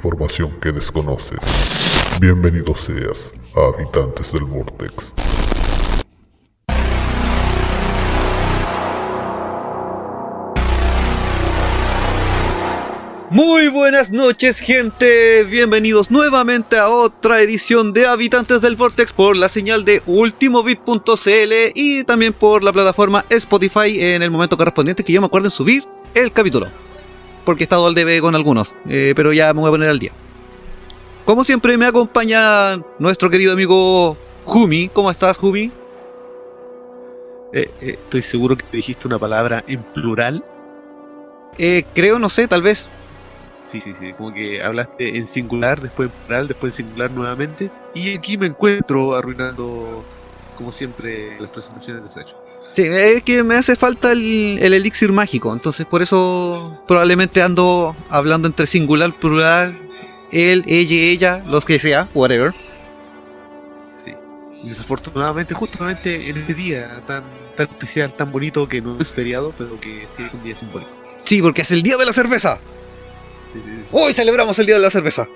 información que desconoces. Bienvenido seas a Habitantes del Vortex. Muy buenas noches gente, bienvenidos nuevamente a otra edición de Habitantes del Vortex por la señal de ultimobit.cl y también por la plataforma Spotify en el momento correspondiente que yo me acuerdo en subir el capítulo. Porque he estado al debe con algunos, eh, pero ya me voy a poner al día. Como siempre me acompaña nuestro querido amigo Jumi. ¿Cómo estás Jumi? Eh, eh, estoy seguro que dijiste una palabra en plural. Eh, creo, no sé, tal vez. Sí, sí, sí, como que hablaste en singular, después en plural, después en singular nuevamente. Y aquí me encuentro arruinando, como siempre, las presentaciones de Sergio. Sí, es que me hace falta el, el elixir mágico, entonces por eso probablemente ando hablando entre singular, plural, él, ella, ella, los que sea, whatever. Sí. Y desafortunadamente, justamente en este día tan, tan especial, tan bonito, que no es feriado, pero que sí es un día simbólico. Sí, porque es el día de la cerveza. Sí, sí, sí. Hoy celebramos el día de la cerveza.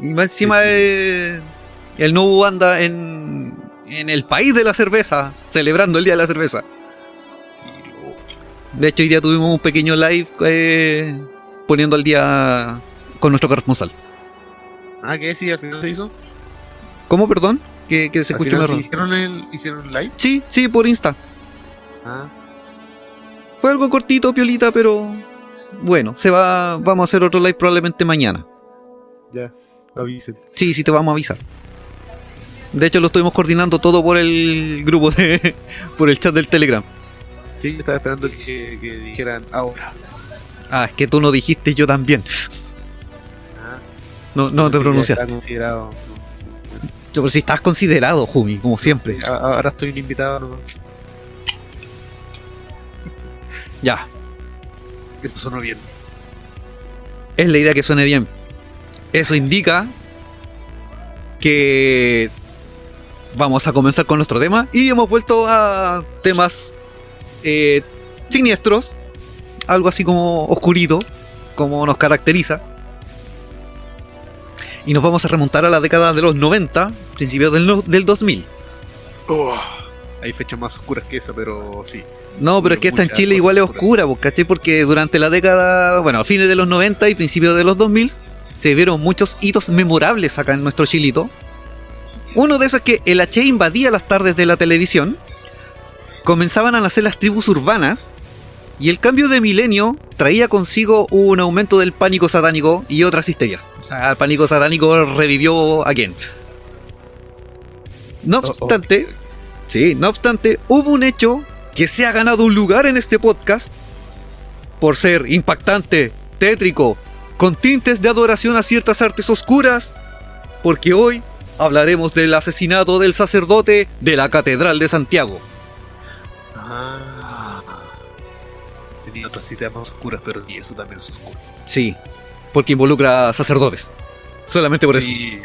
Y más encima eh, el nuevo anda en, en el país de la cerveza, celebrando el día de la cerveza. Sí, lo- De hecho, hoy día tuvimos un pequeño live eh, poniendo al día con nuestro corresponsal. Ah, ¿qué? Sí, al final se hizo. ¿Cómo, perdón? Que, se escuchó sí hicieron el hicieron live. Sí, sí, por Insta. Ah, Fue algo cortito, piolita, pero bueno, se va, vamos a hacer otro live probablemente mañana. ya, avisen. Sí, sí te vamos a avisar. De hecho, lo estuvimos coordinando todo por el grupo de. por el chat del Telegram. Sí, yo estaba esperando que, que dijeran ahora. Ah, es que tú no dijiste yo también. Ah, No, no te pronunciaste. Está considerado. Pero si estás considerado, Jumi, como siempre. Ahora estoy un invitado, no, Ya, eso sonó bien. es la idea que suene bien. Eso indica que vamos a comenzar con nuestro tema y hemos vuelto a temas eh, siniestros, algo así como oscurito, como nos caracteriza. Y nos vamos a remontar a la década de los 90, principios del, no- del 2000. Oh, hay fechas más oscuras que esa, pero sí. No, pero es que esta en Chile igual es oscura, ¿cachai? Porque durante la década, bueno, a fines de los 90 y principios de los 2000, se vieron muchos hitos memorables acá en nuestro chilito. Uno de esos es que el H invadía las tardes de la televisión, comenzaban a nacer las tribus urbanas, y el cambio de milenio traía consigo un aumento del pánico satánico y otras histerias. O sea, el pánico satánico revivió a quién. No Oh, oh. obstante, sí, no obstante, hubo un hecho que se ha ganado un lugar en este podcast por ser impactante, tétrico, con tintes de adoración a ciertas artes oscuras, porque hoy hablaremos del asesinato del sacerdote de la Catedral de Santiago. Ah. Tenía otras citas más oscuras, pero y eso también es oscuro. Sí, porque involucra sacerdotes. Solamente por eso. Sí.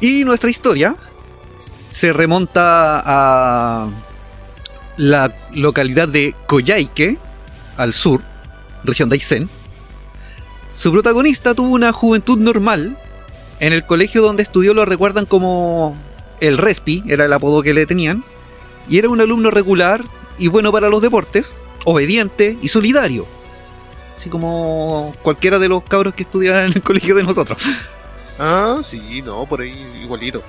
Y nuestra historia se remonta a la localidad de Coyhaique, al sur, región de Aysén. Su protagonista tuvo una juventud normal. En el colegio donde estudió lo recuerdan como el Respi, era el apodo que le tenían. Y era un alumno regular y bueno para los deportes, obediente y solidario. Así como cualquiera de los cabros que estudian en el colegio de nosotros. Ah, sí, no, por ahí igualito.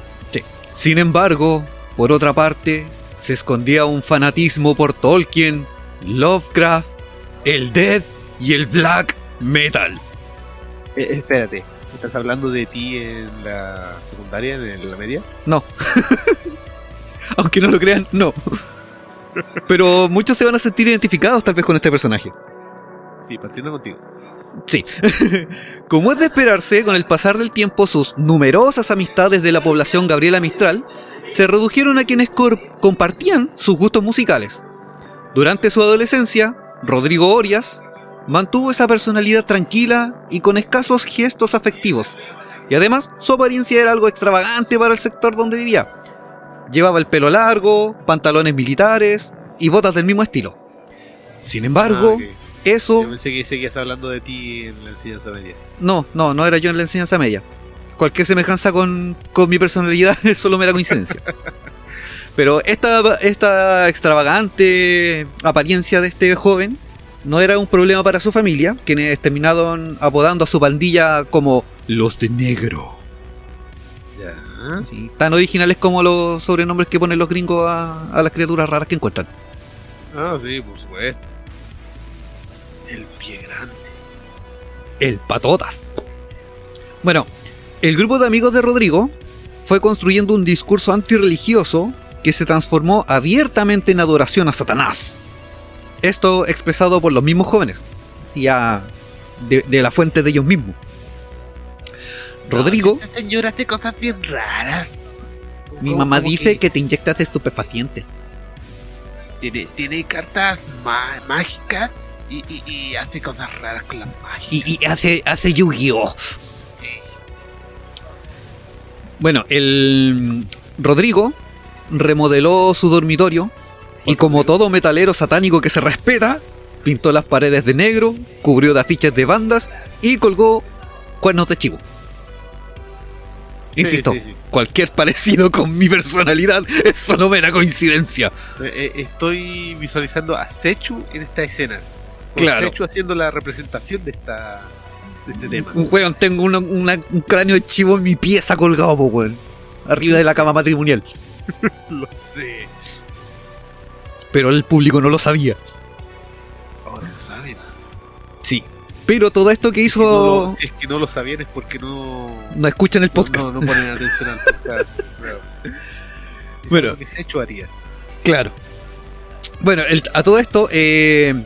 Sin embargo, por otra parte, se escondía un fanatismo por Tolkien, Lovecraft, el Death y el Black Metal. Eh, espérate, ¿estás hablando de ti en la secundaria, en la media? No. Aunque no lo crean, no. Pero muchos se van a sentir identificados tal vez con este personaje. Sí, partiendo contigo. Sí. Como es de esperarse, con el pasar del tiempo sus numerosas amistades de la población Gabriela Mistral se redujeron a quienes compartían sus gustos musicales. Durante su adolescencia, Rodrigo Orias mantuvo esa personalidad tranquila y con escasos gestos afectivos. Y además, su apariencia era algo extravagante para el sector donde vivía. Llevaba el pelo largo, pantalones militares y botas del mismo estilo. Sin embargo, Ah. Eso, Yo pensé que seguías hablando de ti en la enseñanza media. no, no, no era yo en la enseñanza media. Cualquier semejanza con, con mi personalidad es solo mera coincidencia. Pero esta, esta extravagante apariencia de este joven no era un problema para su familia, quienes terminaron apodando a su pandilla como los de negro. Ya. Sí, tan originales como los sobrenombres que ponen los gringos a, a las criaturas raras que encuentran. Ah, sí, por supuesto. El pie grande. El patotas. Bueno, el grupo de amigos de Rodrigo fue construyendo un discurso antirreligioso que se transformó abiertamente en adoración a Satanás. Esto expresado por los mismos jóvenes, ya de, de la fuente de ellos mismos. Rodrigo, Esta señora hace cosas bien raras. mi mamá dice que que te inyectas estupefacientes. tiene, tiene cartas má- mágicas y, y- y hace cosas raras con las magia. Y, y hace, hace Yu-Gi-Oh! Bueno, el Rodrigo remodeló su dormitorio y como todo metalero satánico que se respeta, pintó las paredes de negro, cubrió de afiches de bandas y colgó cuernos de chivo. Insisto, sí, sí. cualquier parecido con mi personalidad es solo mera coincidencia. Eh, eh, Estoy visualizando a Sechu en esta escena. Claro. Sechu haciendo la representación de esta de este tema. Un weón, tengo una- una- un cráneo de chivo en mi pieza colgado, po, weón. Arriba de la cama matrimonial. Lo sé. Pero el público no lo sabía. Lo saben. Sí. Pero todo esto que no hizo... lo- es que no lo sabían es porque no. No escuchan el podcast. No, no ponen atención al podcast. Claro. Bueno. lo que Sechu haría. Claro. Bueno, el- a todo esto, eh,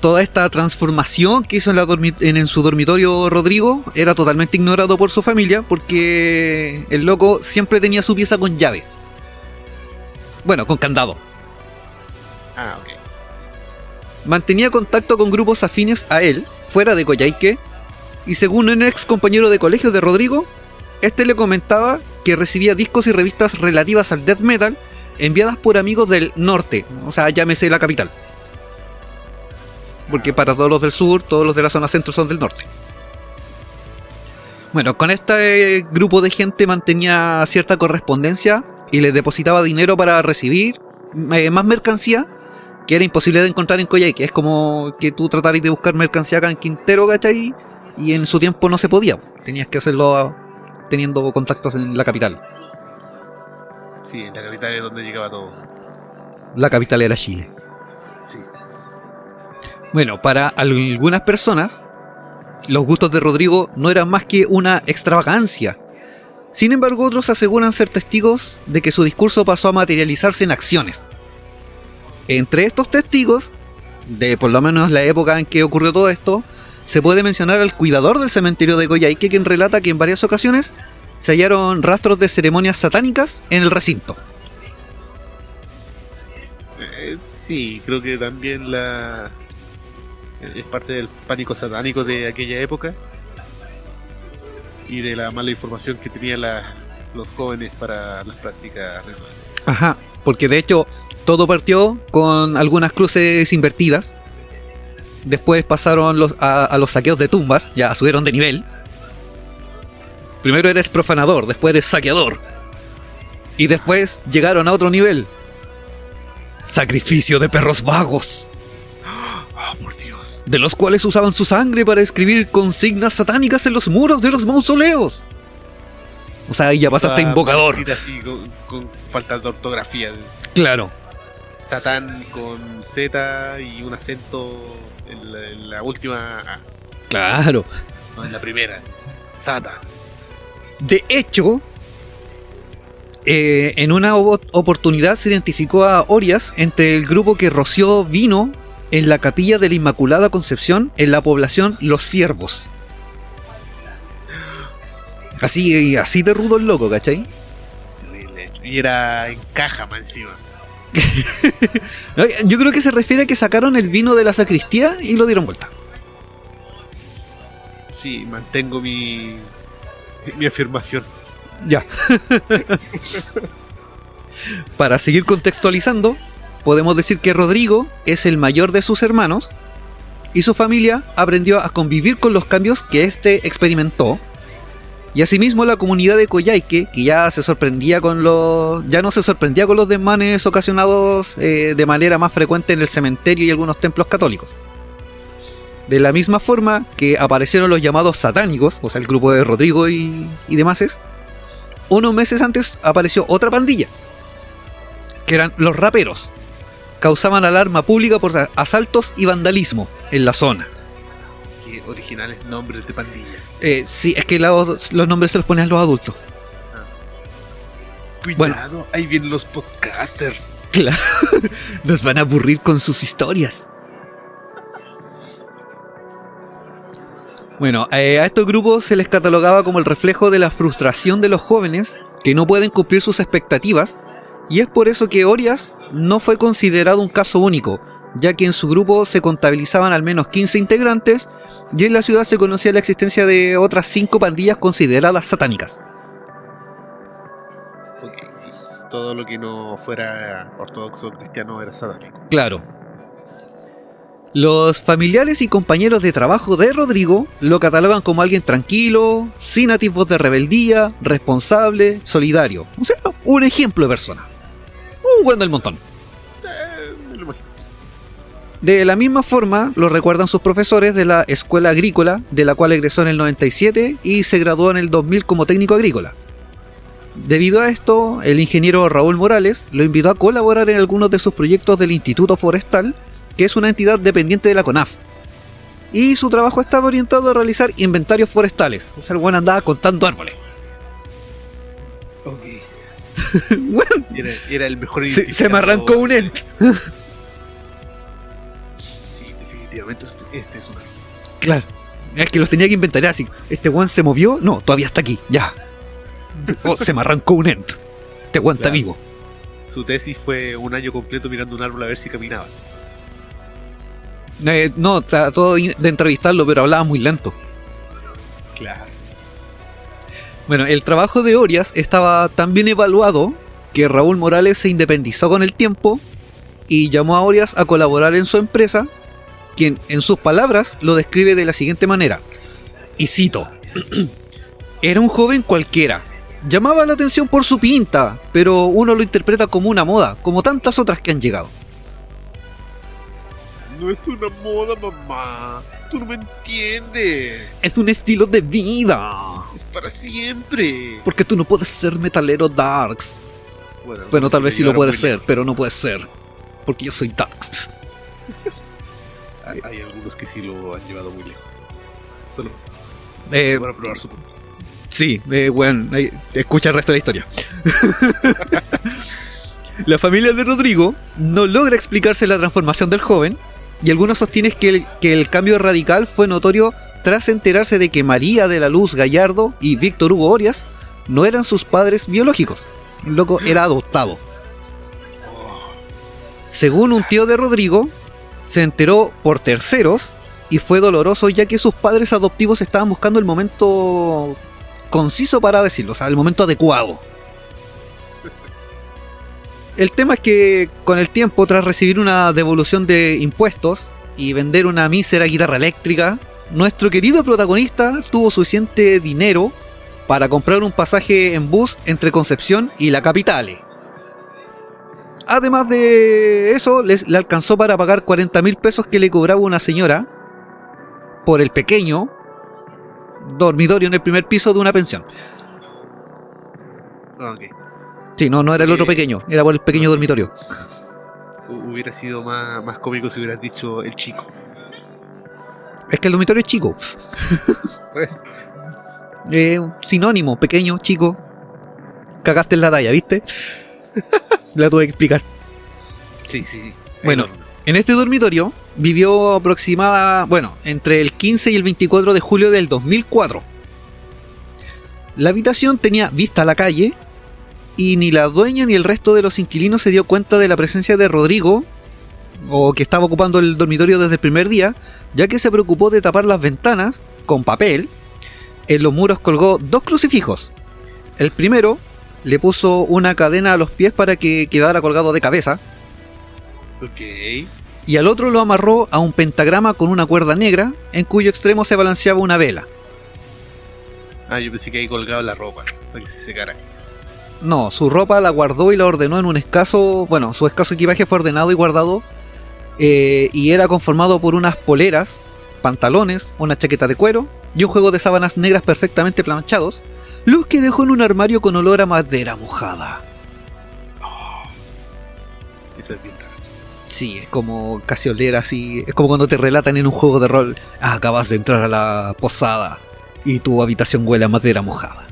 toda esta transformación que hizo en, la dormi- en, en su dormitorio Rodrigo era totalmente ignorado por su familia porque el loco siempre tenía su pieza con llave. Bueno, con candado. Ah, ok. Mantenía contacto con grupos afines a él, fuera de Coyhaique, y según un ex compañero de colegio de Rodrigo, este le comentaba que recibía discos y revistas relativas al death metal enviadas por amigos del norte, o sea, llámese la capital. Porque para todos los del sur, todos los de la zona centro son del norte. Bueno, con este grupo de gente mantenía cierta correspondencia y les depositaba dinero para recibir eh, más mercancía que era imposible de encontrar en Coyhaique. Es como que tú trataras de buscar mercancía acá en Quintero, ¿cachai? Y en su tiempo no se podía. Tenías que hacerlo a- teniendo contactos en la capital. Sí, en la capital es donde llegaba todo. La capital era Chile. Sí. Bueno, para algunas personas, los gustos de Rodrigo no eran más que una extravagancia. Sin embargo, otros aseguran ser testigos de que su discurso pasó a materializarse en acciones. Entre estos testigos, de por lo menos la época en que ocurrió todo esto, se puede mencionar al cuidador del cementerio de Coyhaique, quien relata que en varias ocasiones se hallaron rastros de ceremonias satánicas en el recinto. Eh, sí, creo que también la. Es parte del pánico satánico de aquella época. Y de la mala información que tenían la- los jóvenes para las prácticas. Ajá, porque de hecho todo partió con algunas cruces invertidas. Después pasaron los- a, a los saqueos de tumbas, ya subieron de nivel. Primero eres profanador, después eres saqueador. Y después llegaron a otro nivel. Sacrificio de perros vagos, ¡Ah, por Dios! de los cuales usaban su sangre para escribir consignas satánicas en los muros de los mausoleos. O sea, ahí ya pasaste a Ah, invocador. escrita Así, con, con falta de ortografía. Claro. Satán con Z y un acento en la, en la última A, Claro. no en la primera. Satán. De hecho, eh, en una oportunidad se identificó a Orias entre el grupo que roció vino en la capilla de la Inmaculada Concepción en la población Los Ciervos. Así, así de rudo el loco, ¿cachai? Y era en caja más encima. Yo creo que se refiere a que sacaron el vino de la sacristía y lo dieron vuelta. Sí, mantengo mi, mi afirmación. Ya. Para seguir contextualizando, podemos decir que Rodrigo es el mayor de sus hermanos y su familia aprendió a convivir con los cambios que éste experimentó. Y asimismo la comunidad de Coyhaique, que ya se sorprendía con los. ya no se sorprendía con los desmanes ocasionados eh, de manera más frecuente en el cementerio y algunos templos católicos. De la misma forma que aparecieron los llamados satánicos, o sea, el grupo de Rodrigo y, demás, unos meses antes apareció otra pandilla, que eran los raperos. Causaban alarma pública por asaltos y vandalismo en la zona. Qué originales nombres de pandilla. Eh, sí, es que los, los nombres se los ponen los adultos. Cuidado, ahí vienen los podcasters. Claro, nos van a aburrir con sus historias. Bueno, eh, a estos grupos se les catalogaba como el reflejo de la frustración de los jóvenes que no pueden cumplir sus expectativas, y es por eso que Orias no fue considerado un caso único, ya que en su grupo se contabilizaban al menos 15 integrantes y en la ciudad se conocía la existencia de otras 5 pandillas consideradas satánicas. Ok, sí. Todo lo que no fuera ortodoxo cristiano era satánico. Claro. Los familiares y compañeros de trabajo de Rodrigo lo catalogan como alguien tranquilo, sin atisbos de rebeldía, responsable, solidario. O sea, un ejemplo de persona. Un buen del montón. De la misma forma lo recuerdan sus profesores de la escuela agrícola, de la cual egresó en el 97 y se graduó en el 2000 como técnico agrícola. Debido a esto, el ingeniero Raúl Morales lo invitó a colaborar en algunos de sus proyectos del Instituto Forestal, que es una entidad dependiente de la CONAF. Y su trabajo estaba orientado a realizar inventarios forestales. O sea, el buen andaba contando árboles. Ok. Bueno, Era, era el mejor se, se me arrancó un ent. Este, este es un árbol. Claro. Es que los tenía que inventar así. Este one se movió. No, todavía está aquí. Ya. Oh, se me arrancó un ent. Este one está Claro. vivo. Su tesis fue un año completo mirando un árbol a ver si caminaba. Eh, no, trató de entrevistarlo, pero hablaba muy lento. Claro. Bueno, el trabajo de Orias estaba tan bien evaluado que Raúl Morales se independizó con el tiempo y llamó a Orias a colaborar en su empresa, quien en sus palabras lo describe de la siguiente manera. Y cito, era un joven cualquiera. Llamaba la atención por su pinta, pero uno lo interpreta como una moda, como tantas otras que han llegado. No es una moda, mamá. Tú no me entiendes. Es un estilo de vida. Es para siempre. Porque tú no puedes ser metalero darks. Bueno, tal vez sí lo llegaron puede muy ser, pero no puede ser. Porque yo soy darks. Hay, algunos que sí lo han llevado muy lejos. Solo Eh, para probar su punto. Sí, eh, bueno, ahí, escucha el resto de la historia. la familia de Rodrigo no logra explicarse la transformación del joven y algunos sostienen que el, que el cambio radical fue notorio tras enterarse de que María de la Luz Gallardo y Víctor Hugo Orias no eran sus padres biológicos. El loco era adoptado. Oh, Según un tío de Rodrigo, se enteró por terceros y fue doloroso ya que sus padres adoptivos estaban buscando el momento conciso para decirlo, o sea, el momento adecuado. El tema es que con el tiempo, tras recibir una devolución de impuestos y vender una mísera guitarra eléctrica, nuestro querido protagonista tuvo suficiente dinero para comprar un pasaje en bus entre Concepción y la capital. Además de eso, les, le alcanzó para pagar 40 mil pesos que le cobraba una señora por el pequeño dormitorio en el primer piso de una pensión. ok. Sí, no, no era el otro Eh, pequeño, era por el pequeño dormitorio. Hu- Hubiera sido más, más cómico si hubieras dicho el chico. Es que el dormitorio es chico. Eh, sinónimo, pequeño, chico. Cagaste en la talla, ¿viste? La tuve que explicar. Sí, sí, sí. Bueno. Enorme. En este dormitorio vivió aproximada, bueno, entre el 15 y el 24 de julio del 2004. La habitación tenía vista a la calle y ni la dueña ni el resto de los inquilinos se dio cuenta de la presencia de Rodrigo, o que estaba ocupando el dormitorio desde el primer día, ya que se preocupó de tapar las ventanas con papel. En los muros colgó dos crucifijos. El primero le puso una cadena a los pies para que quedara colgado de cabeza, Ok. y al otro lo amarró a un pentagrama con una cuerda negra en cuyo extremo se balanceaba una vela. Ah, yo pensé que ahí colgaba la ropa para que se secara. No, su ropa la guardó y la ordenó en un escaso, bueno, su escaso equipaje fue ordenado y guardado eh, y era conformado por unas poleras, pantalones, una chaqueta de cuero y un juego de sábanas negras perfectamente planchados, los que dejó en un armario con olor a madera mojada. Eso es. Sí, es como casi oler así. Es como cuando te relatan en un juego de rol. "Ah, acabas de entrar a la posada y tu habitación huele a madera mojada.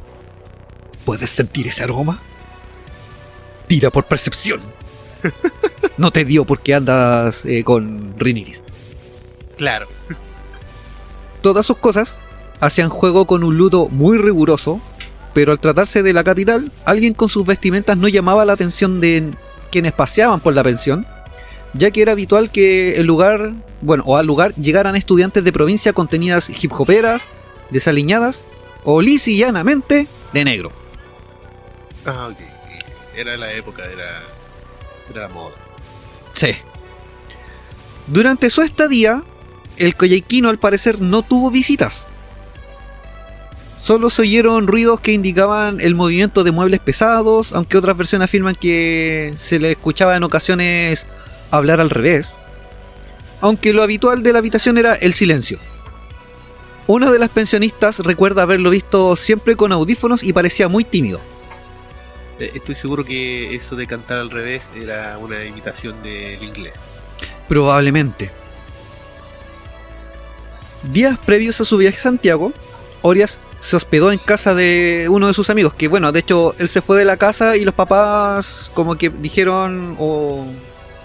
¿Puedes sentir ese aroma? Tira por percepción. No te dio porque andas eh, con rinitis. Claro. Todas sus cosas hacían juego con un ludo muy riguroso, pero al tratarse de la capital, alguien con sus vestimentas no llamaba la atención de quienes paseaban por la pensión, ya que era habitual que el lugar, bueno, o al lugar llegaran estudiantes de provincia contenidas hip hoperas, desaliñadas o lisa y llanamente de negro. Ah, ok, sí, sí. Era la época, era, era la moda. Sí. Durante su estadía, el coyhaiquino al parecer no tuvo visitas. Solo se oyeron ruidos que indicaban el movimiento de muebles pesados, aunque otras versiones afirman que se le escuchaba en ocasiones hablar al revés. Aunque lo habitual de la habitación era el silencio. Una de las pensionistas recuerda haberlo visto siempre con audífonos y parecía muy tímido. Eh, Estoy seguro que eso de cantar al revés era una imitación del inglés. Probablemente. Días previos a su viaje a Santiago, Orias se hospedó en casa de uno de sus amigos, que bueno, de hecho él se fue de la casa y los papás como que dijeron o,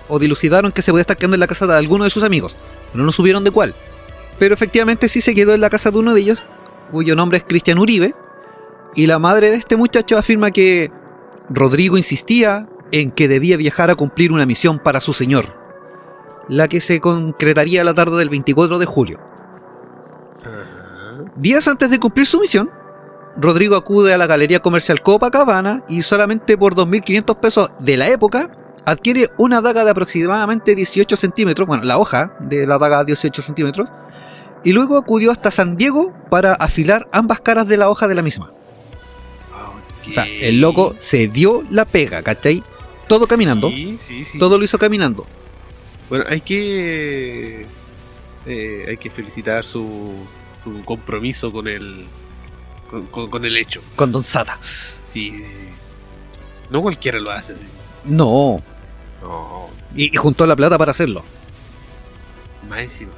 o dilucidaron que se podía estar quedando en la casa de alguno de sus amigos, pero no supieron de cuál. Pero efectivamente sí se quedó en la casa de uno de ellos, cuyo nombre es Cristian Uribe, y la madre de este muchacho afirma que Rodrigo insistía en que debía viajar a cumplir una misión para su señor, la que se concretaría la tarde del 24 de julio. Días antes de cumplir su misión, Rodrigo acude a la galería comercial Copacabana y solamente por 2.500 pesos de la época adquiere una daga de aproximadamente 18 centímetros, bueno, la hoja de la daga de 18 centímetros, y luego acudió hasta San Diego para afilar ambas caras de la hoja de la misma. O sea, el loco se dio la pega, ¿cachai? Todo caminando, Sí, sí, sí. todo lo hizo caminando. Bueno, hay que. eh, hay que felicitar su, su compromiso con el. Con, con- con el hecho. Con Don Sata. Sí, sí, sí. No cualquiera lo hace. No, No, y, y juntó la plata para hacerlo. más encima.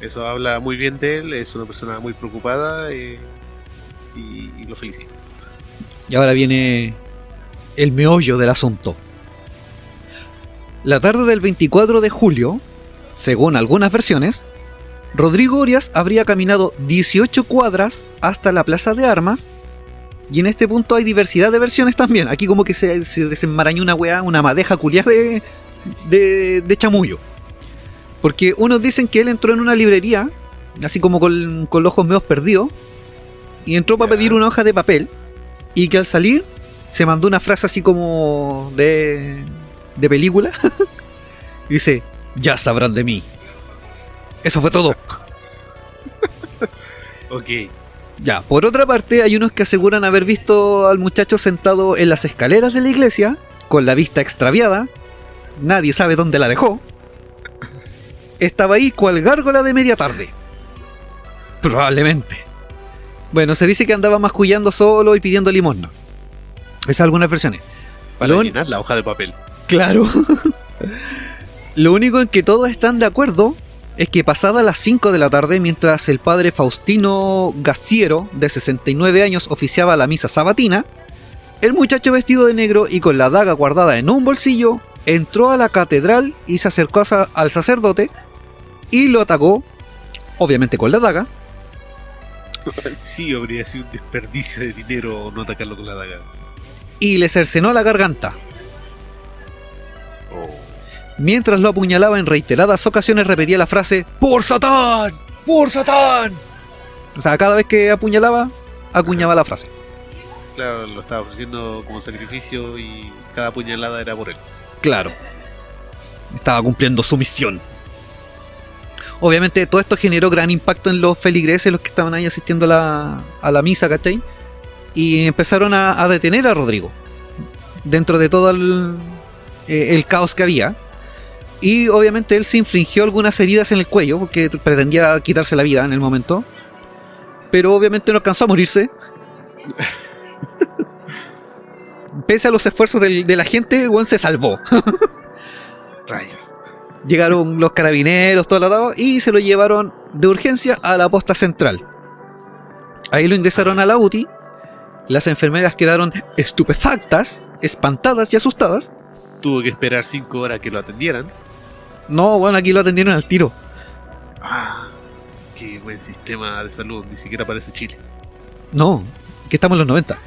Eso habla muy bien de él. Es una persona muy preocupada eh, y, y lo felicito. Y ahora viene el meollo del asunto. La tarde del 24 de julio, según algunas versiones, Rodrigo Orias habría caminado 18 cuadras hasta la plaza de armas. Y en este punto hay diversidad de versiones también. Aquí como que se, se desenmarañó una weá, una madeja culiada de, de, de chamullo. Porque unos dicen que él entró en una librería, así como con, con los ojos medio perdidos, y entró para pedir una hoja de papel, y que al salir se mandó una frase así como de, de película. Dice, ya sabrán de mí. Eso fue todo. Ok. Ya, por otra parte, hay unos que aseguran haber visto al muchacho sentado en las escaleras de la iglesia, con la vista extraviada. Nadie sabe dónde la dejó. Estaba ahí cual gárgola de media tarde. Probablemente. Bueno, se dice que andaba mascullando solo y pidiendo limosna. Esas algunas versiones. Para Lo- llenar la hoja de papel. Claro. Lo único en que todos están de acuerdo es que pasada las 5 de la tarde, mientras el padre Faustino Gaciero, de 69 años, oficiaba la misa sabatina, el muchacho vestido de negro y con la daga guardada en un bolsillo entró a la catedral y se acercó al sacerdote y lo atacó, obviamente con la daga, Sí, habría sido un desperdicio de dinero no atacarlo con la daga. y le cercenó la garganta. Oh. Mientras lo apuñalaba en reiteradas ocasiones repetía la frase ¡Por Satán! ¡Por Satán! O sea, cada vez que apuñalaba, acuñaba la frase. Claro, lo estaba ofreciendo como sacrificio y cada puñalada era por él. Claro. Estaba cumpliendo su misión. Obviamente todo esto generó gran impacto en los feligreses, los que estaban ahí asistiendo a la, a la misa, ¿cachai? Y empezaron a, a detener a Rodrigo. Dentro de todo el, eh, el caos que había. Y obviamente él se infringió algunas heridas en el cuello, porque pretendía quitarse la vida en el momento. Pero obviamente no alcanzó a morirse. Pese a los esfuerzos del- de la gente, el buen se salvó. Rayos. Llegaron los carabineros, todo el atado, y se lo llevaron de urgencia a la posta central. Ahí lo ingresaron a la UTI. Las enfermeras quedaron estupefactas, espantadas y asustadas. Tuvo que esperar cinco horas que lo atendieran. No, bueno, aquí lo atendieron al tiro. Ah, qué buen sistema de salud. Ni siquiera parece Chile. No, que estamos en los 90.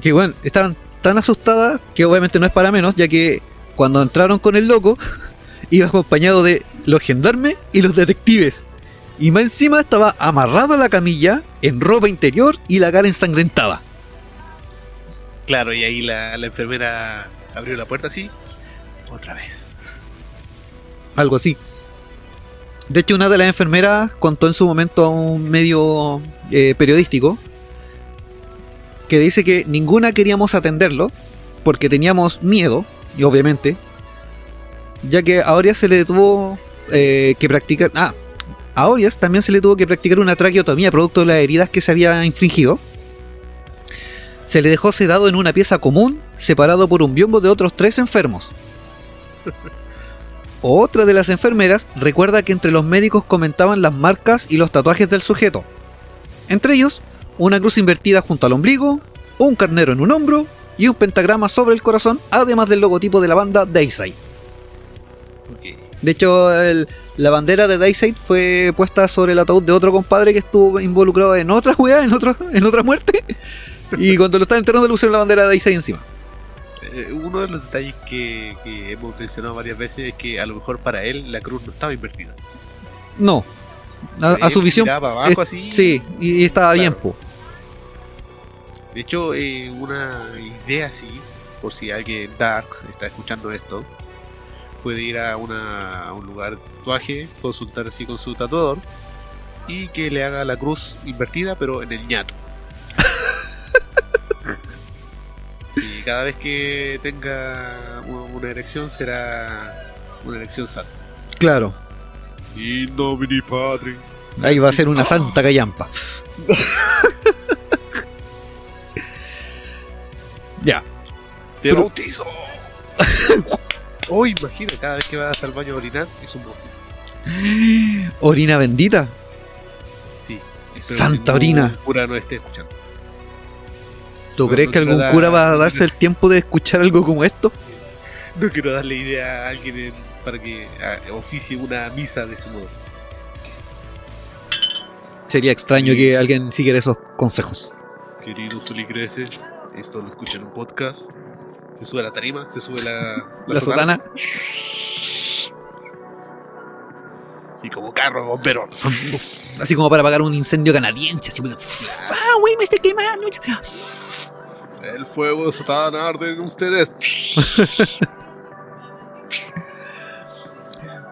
Que bueno, estaban tan asustadas que obviamente no es para menos, ya que cuando entraron con el loco, iba acompañado de los gendarmes y los detectives. Y más encima estaba amarrado a la camilla, en ropa interior y la cara ensangrentada. Claro, y ahí la, la enfermera abrió la puerta así. Otra vez. Algo así. De hecho, una de las enfermeras contó en su momento a un medio eh, periodístico que dice que ninguna queríamos atenderlo porque teníamos miedo, y obviamente, ya que a Orias se le tuvo eh, que practicar. Ah, a Orias también se le tuvo que practicar una traqueotomía producto de las heridas que se había infligido. Se le dejó sedado en una pieza común, separado por un biombo de otros tres enfermos. Otra de las enfermeras recuerda que entre los médicos comentaban las marcas y los tatuajes del sujeto. Entre ellos, una cruz invertida junto al ombligo, un carnero en un hombro y un pentagrama sobre el corazón, además del logotipo de la banda Dayside. De hecho, el- la bandera de Dayside fue puesta sobre el ataúd de otro compadre que estuvo involucrado en otra weá, en, otro, en otra muerte. Y cuando lo estaban enterrando le pusieron la bandera de Dayside encima. Eh, uno de los detalles que, que hemos mencionado varias veces es que a lo mejor para él la cruz no estaba invertida. No. A, a su visión. abajo es- así. Sí, y, y estaba bien, po. De hecho, eh, una idea así, por si alguien Darks está escuchando esto, puede ir a, una, a un lugar de tatuaje, consultar así con su tatuador y que le haga la cruz invertida, pero en el ñato. Y cada vez que tenga una erección será una erección santa. Claro. Y no padre. Ahí va a ser una santa callampa. ya. ¡Te Pero- bautizo! Oh, imagina, cada vez que vas al baño a orinar es un bautizo. Orina bendita. Sí. Santa orina. cura no esté escuchando. ¿Tú crees que algún cura va a darse el tiempo de escuchar algo como esto? No quiero darle idea a alguien en- para que oficie una misa de ese modo. Sería extraño Sí. que alguien siguiera esos consejos. Queridos feligreses, esto lo escuchan en un podcast. Se sube la tarima, se sube la, La, sotana. Sí, como carro de bomberos. Así como para apagar un incendio canadiense. Así, como, ¡Ah, güey, me estoy quemando! El fuego de Satán arde en ustedes.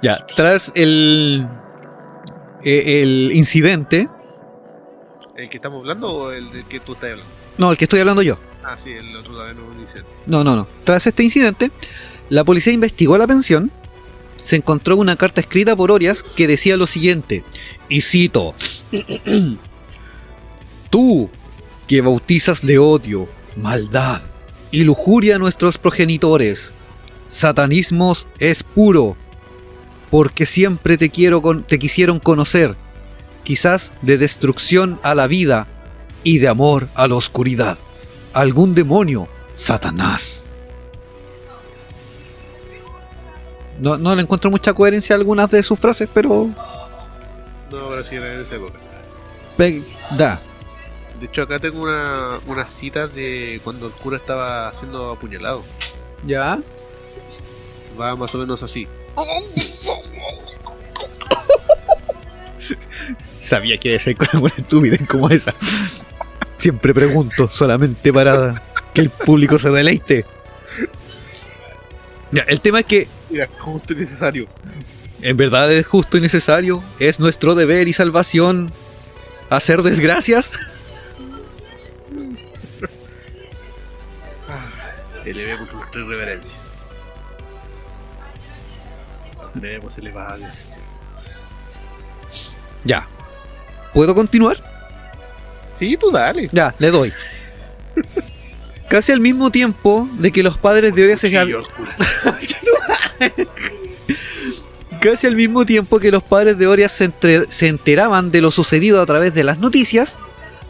Ya, tras el. eh, El incidente. ¿El que estamos hablando o el del que tú estás hablando? No, el que estoy hablando yo. Ah, sí, el otro también no dice. No, no, no. Tras este incidente, la policía investigó la pensión. Se encontró una carta escrita por Orias que decía lo siguiente, y cito, Tú, que bautizas de odio, maldad y lujuria a nuestros progenitores, satanismos es puro, porque siempre te, quiero con- te quisieron conocer, quizás de destrucción a la vida y de amor a la oscuridad. Algún demonio Satanás. No, no le encuentro mucha coherencia a algunas de sus frases, pero. No, ahora sí era en esa época. pe- Da. De hecho, acá tengo una, una cita de cuando el cura estaba siendo apuñalado. ¿Ya? Va más o menos así. Sabía que iba a ser con alguna estupidez como esa. Siempre pregunto, solamente para que el público se deleite. Ya, el tema es que Mira, justo y necesario. ¿En verdad es justo y necesario? ¿Es nuestro deber y salvación hacer desgracias? Elevemos nuestra reverencia. Debemos elevar a Dios. Ya. ¿Puedo continuar? Sí, tú dale. Ya, le doy. Casi al mismo tiempo de que los padres de Oria se. Casi al mismo tiempo que los padres de Oria se, entre- se enteraban de lo sucedido a través de las noticias,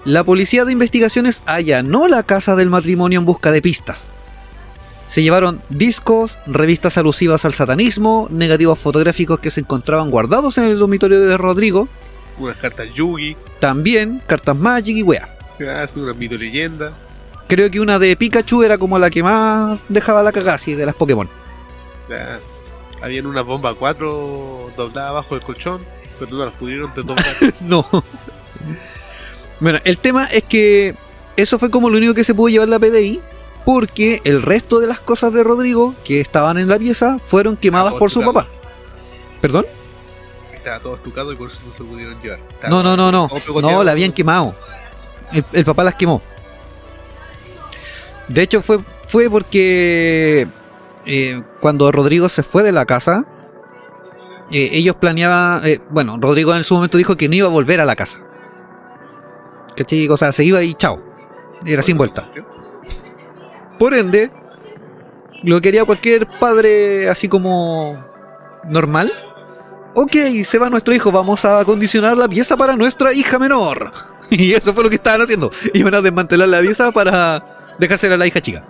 la policía de investigaciones allanó la casa del matrimonio en busca de pistas. Se llevaron discos, revistas alusivas al satanismo, negativos fotográficos que se encontraban guardados en el dormitorio de Rodrigo, Unas cartas Yugi. también cartas Magic y wea. Ah, es una mito leyenda. Creo que una de Pikachu era como la que más dejaba la cagasi de las Pokémon. Ah, habían una bomba 4 doblada abajo del colchón, pero no las pudieron desdoblar. No. Bueno, el tema es que eso fue como lo único que se pudo llevar la PDI, porque el resto de las cosas de Rodrigo que estaban en la pieza fueron quemadas por su papá. ¿Perdón? Estaba todo estucado y por eso no se pudieron llevar. No, no, no, no. No, la habían quemado. El, el papá las quemó. De hecho, fue, fue porque eh, cuando Rodrigo se fue de la casa, eh, ellos planeaban. eh, bueno, Rodrigo en su momento dijo que no iba a volver a la casa. ¿Cachai? O sea, se iba y chao. Era sin vuelta. Por ende, lo quería cualquier padre así como normal. Ok, se va nuestro hijo, vamos a acondicionar la pieza para nuestra hija menor. Y eso fue lo que estaban haciendo. Iban a desmantelar la pieza para dejársela a la hija chica.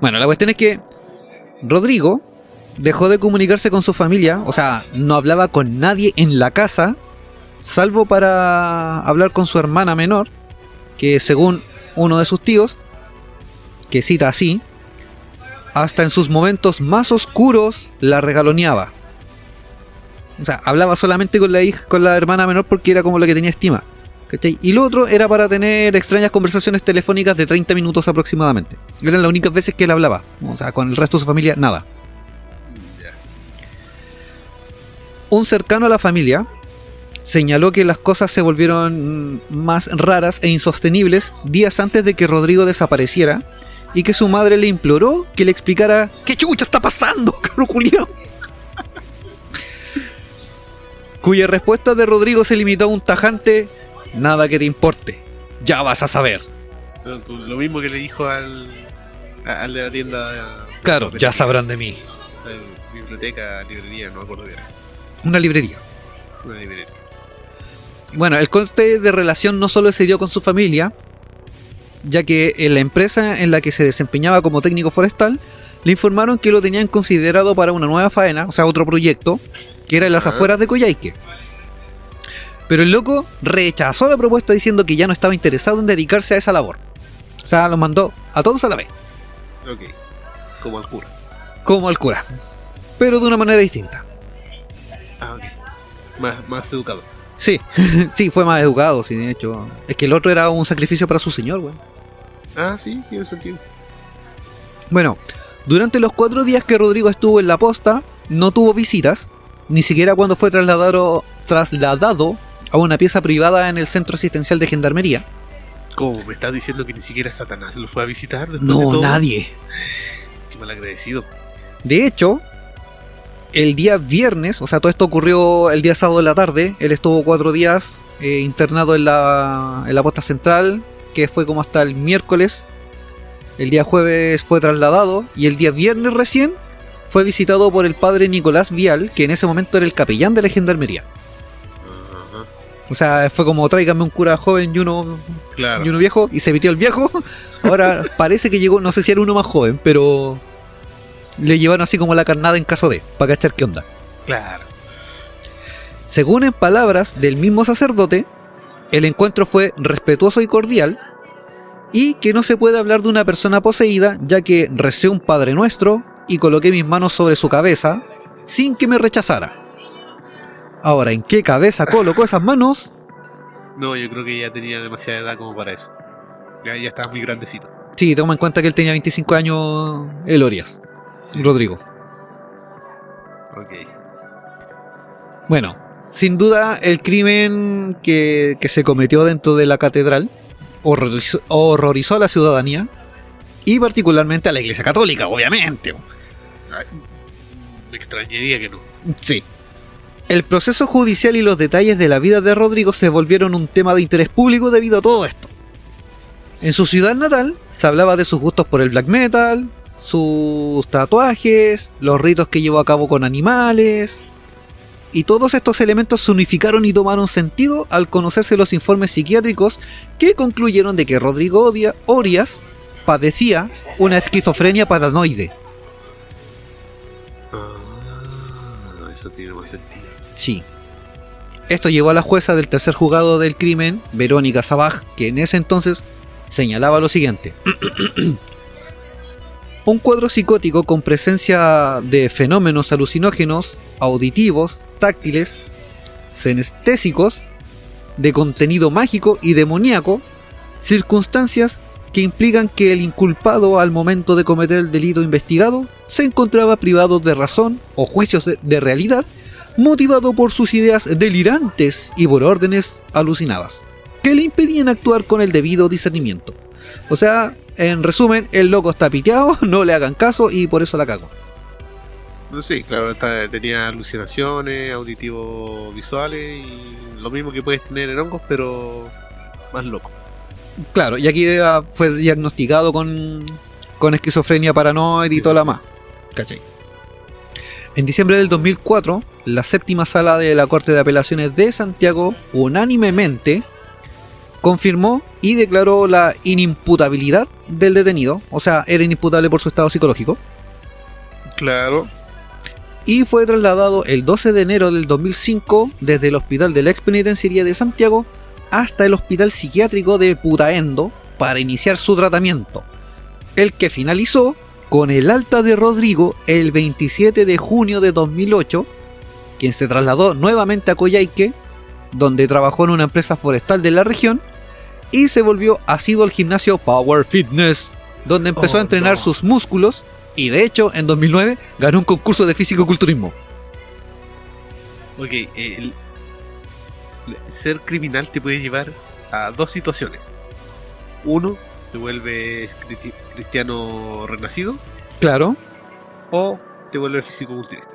Bueno, la cuestión es que Rodrigo dejó de comunicarse con su familia, o sea, no hablaba con nadie en la casa, salvo para hablar con su hermana menor, que según uno de sus tíos, que cita así, hasta en sus momentos más oscuros la regaloneaba. O sea, hablaba solamente con la hija, con la hermana menor porque era como la que tenía estima. ¿cachai? Y lo otro era para tener extrañas conversaciones telefónicas de 30 minutos aproximadamente. Eran las únicas veces que él hablaba. O sea, con el resto de su familia, nada. Un cercano a la familia señaló que las cosas se volvieron más raras e insostenibles días antes de que Rodrigo desapareciera y que su madre le imploró que le explicara qué chucha está pasando, cabrón culiao?". Cuya respuesta de Rodrigo se limitó a un tajante nada que te importe, ya vas a saber. Lo mismo que le dijo al, al de la tienda. Claro, de- ya sabrán de mí. eh, Biblioteca, librería, no me acuerdo bien. Una librería. Una librería. Bueno, el corte de relación no solo se dio con su familia, ya que en la empresa en la que se desempeñaba como técnico forestal, le informaron que lo tenían considerado para una nueva faena, o sea, otro proyecto, que era en las afueras de Coyhaique. Pero el loco rechazó la propuesta diciendo que ya no estaba interesado en dedicarse a esa labor. O sea, los mandó a todos a la vez, Ok. Como al cura. como al cura. Pero de una manera distinta. Ah, ok. Más, más educado. Sí, sí, fue más educado, sí, de hecho. Es que el otro era un sacrificio para su señor, güey. Ah, sí, tiene sentido. Bueno, durante los cuatro días que Rodrigo estuvo en la posta, no tuvo visitas, ni siquiera cuando fue trasladado, trasladado a una pieza privada en el centro asistencial de gendarmería. ¿Cómo? ¿Me estás diciendo que ni siquiera Satanás lo fue a visitar? de No, todo? nadie. Qué mal agradecido. De hecho, el día viernes, o sea, todo esto ocurrió el día sábado de la tarde, él estuvo cuatro días eh, internado en la, en la posta central, que fue como hasta el miércoles. El día jueves fue trasladado y el día viernes recién fue visitado por el padre Nicolás Vial, que en ese momento era el capellán de la gendarmería. O sea, fue como tráigame un cura joven y uno, Claro. y uno viejo, y se metió el viejo. Ahora parece que llegó, no sé si era uno más joven, pero le llevaron así como la carnada en caso de, para cachar qué onda. Claro. Según en palabras del mismo sacerdote, el encuentro fue respetuoso y cordial, y que no se puede hablar de una persona poseída, ya que recé un Padre Nuestro y coloqué mis manos sobre su cabeza sin que me rechazara. Ahora, ¿en qué cabeza colocó esas manos? No, yo creo que ya tenía demasiada edad como para eso. Ya, ya estaba muy grandecito. Sí, toma en cuenta que él tenía 25 años, el Orias, Sí. Rodrigo. Ok. Bueno, sin duda el crimen que, que se cometió dentro de la catedral horrorizó, horrorizó a la ciudadanía y particularmente a la Iglesia Católica, obviamente. Me extrañaría que no. Sí. El proceso judicial y los detalles de la vida de Rodrigo se volvieron un tema de interés público debido a todo esto. En su ciudad natal se hablaba de sus gustos por el black metal, sus tatuajes, los ritos que llevó a cabo con animales. Y todos estos elementos se unificaron y tomaron sentido al conocerse los informes psiquiátricos que concluyeron de que Rodrigo Odia- Orias padecía una esquizofrenia paranoide. Ah, eso tiene más sentido. Sí. Esto llevó a la jueza del tercer juzgado del crimen, Verónica Sabaj, que en ese entonces señalaba lo siguiente. Un cuadro psicótico con presencia de fenómenos alucinógenos, auditivos, táctiles, senestésicos, de contenido mágico y demoníaco, circunstancias que implican que el inculpado al momento de cometer el delito investigado se encontraba privado de razón o juicios de, de realidad motivado por sus ideas delirantes y por órdenes alucinadas, que le impedían actuar con el debido discernimiento. O sea, en resumen, el loco está piteado, no le hagan caso y por eso la cago. Sé, claro, está- tenía alucinaciones, auditivos visuales y lo mismo que puedes tener en hongos, pero más loco. Claro, y aquí fue diagnosticado con, con esquizofrenia paranoide y toda la más. ¿Cachai? En diciembre del 2004, la séptima sala de la Corte de Apelaciones de Santiago unánimemente confirmó y declaró la inimputabilidad del detenido, o sea, era inimputable por su estado psicológico, Claro, y fue trasladado el 12 de enero del 2005 desde el hospital de la ex penitenciaría de Santiago hasta el hospital psiquiátrico de Putaendo para iniciar su tratamiento, el que finalizó con el alta de Rodrigo el 27 de junio de 2008, quien se trasladó nuevamente a Coyhaique, donde trabajó en una empresa forestal de la región, y se volvió asiduo al gimnasio Power Fitness, donde empezó Oh, a entrenar no. sus músculos y de hecho en 2009 ganó un concurso de físico-culturismo. ok, el- ser criminal te puede llevar a dos situaciones. Uno, te vuelves cristiano renacido Claro, o te vuelves físico culturista.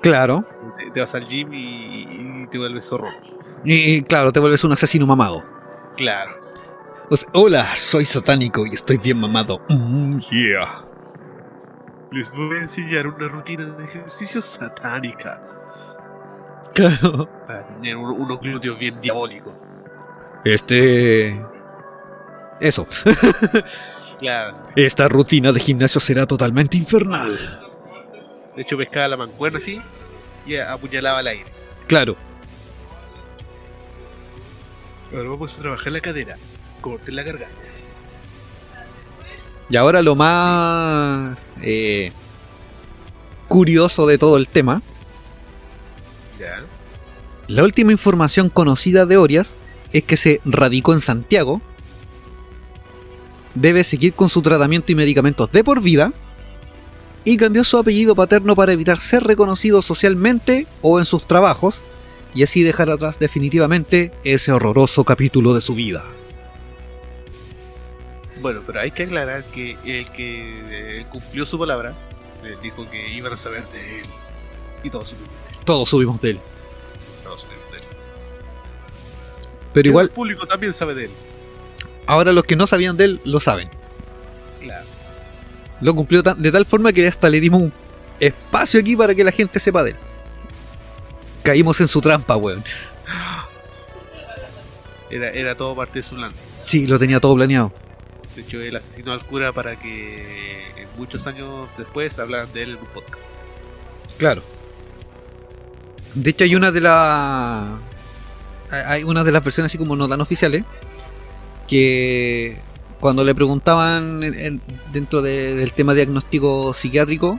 claro. Te, te vas al gym y, y te vuelves zorro. Y, y claro, te vuelves un asesino mamado. Claro. Hola, soy satánico y estoy bien mamado. Mm, yeah. Les voy a enseñar una rutina de ejercicio satánica Claro. para tener un- unos glúteos bien diabólicos. Este... Eso. Claro. Esta rutina de gimnasio será totalmente infernal. De hecho, pescaba la mancuerna así y apuñalaba al aire. Claro. Ahora vamos a trabajar la cadera. Corten la garganta. Y ahora lo más eh, curioso de todo el tema, la última información conocida de Orias es que se radicó en Santiago, debe seguir con su tratamiento y medicamentos de por vida, y cambió su apellido paterno para evitar ser reconocido socialmente o en sus trabajos, y así dejar atrás definitivamente ese horroroso capítulo de su vida. Bueno, pero hay que aclarar que el que eh, cumplió su palabra eh, dijo que iban a saber de él. Y todos supimos de él. Todos subimos de él. Sí, todos supimos de él. Pero igual, El público también sabe de él. ahora los que no sabían de él lo saben. Claro. Lo cumplió tan- de tal forma que hasta le dimos un espacio aquí para que la gente sepa de él. Caímos en su trampa, weón. Era, era todo parte de su plan. Sí, lo tenía todo planeado. De hecho, él asesinó al cura para que eh, muchos años después hablaran de él en un podcast. Claro. De hecho, hay una de las. Hay una de las versiones así como no tan oficiales. Que cuando le preguntaban en- en- dentro de- del tema diagnóstico psiquiátrico,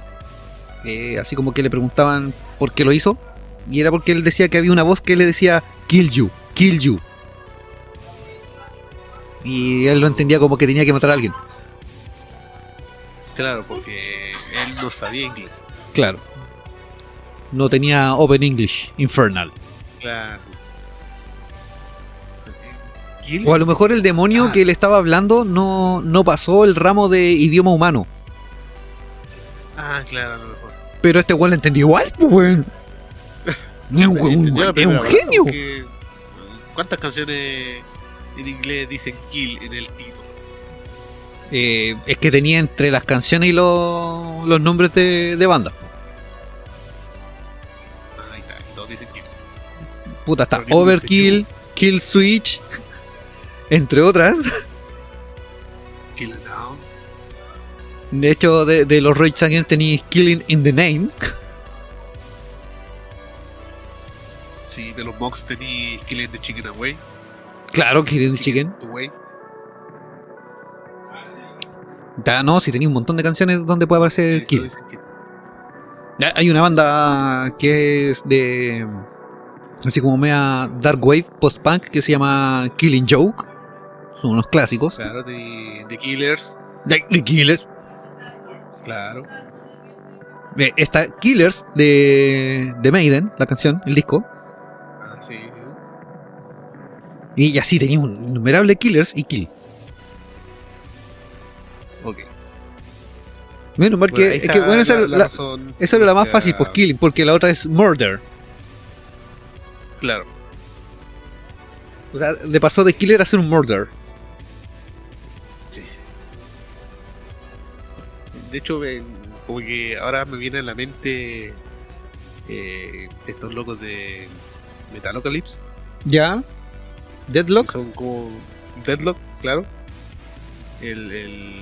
eh, así como que le preguntaban por qué lo hizo, y era porque él decía que había una voz que le decía kill you, kill you. Y él lo entendía como que tenía que matar a alguien. Claro, porque él no sabía inglés. Claro. no tenía Open English, Infernal. Claro. O a lo mejor el demonio Ah. que le estaba hablando no, no pasó el ramo de idioma humano. Ah, claro, a lo mejor. Pero este weón lo entendió igual, pues weón. Es un, genio. ¿Cuántas canciones en inglés dicen kill en el título? Eh, es que tenía entre las canciones y los, los nombres de, de banda. Ah, ahí está, todos dicen kill. Puta, está Pero Overkill, Kill Switch, entre otras. Kill down. De hecho, de, de los Rage Against tenéis Killing in the Name. Sí, de los Mox tení Killing the Chicken Away. Claro, Killing the Chicken. Away. Ya, no, si tenéis un montón de canciones donde puede aparecer kill. Ya, Hay una banda que es de. Así como mea Dark Wave post-punk que se llama Killing Joke. Son unos clásicos. Claro, de, de Killers. The, The Killers. Claro. Está Killers de, de Maiden, la canción, el disco. Y así tenía un innumerable Killers y Kill. Ok. Menos mal que, Bueno, es que bueno, esa, la- la la- razón esa era la más fácil, pues Killing, porque la otra es Murder. Claro. O sea, le pasó de Killer a ser un Murder. Sí. De hecho, como que ahora me viene a la mente eh, estos locos de Metalocalypse. ¿Ya? Deadlock. Son como Deadlock, claro. El, el,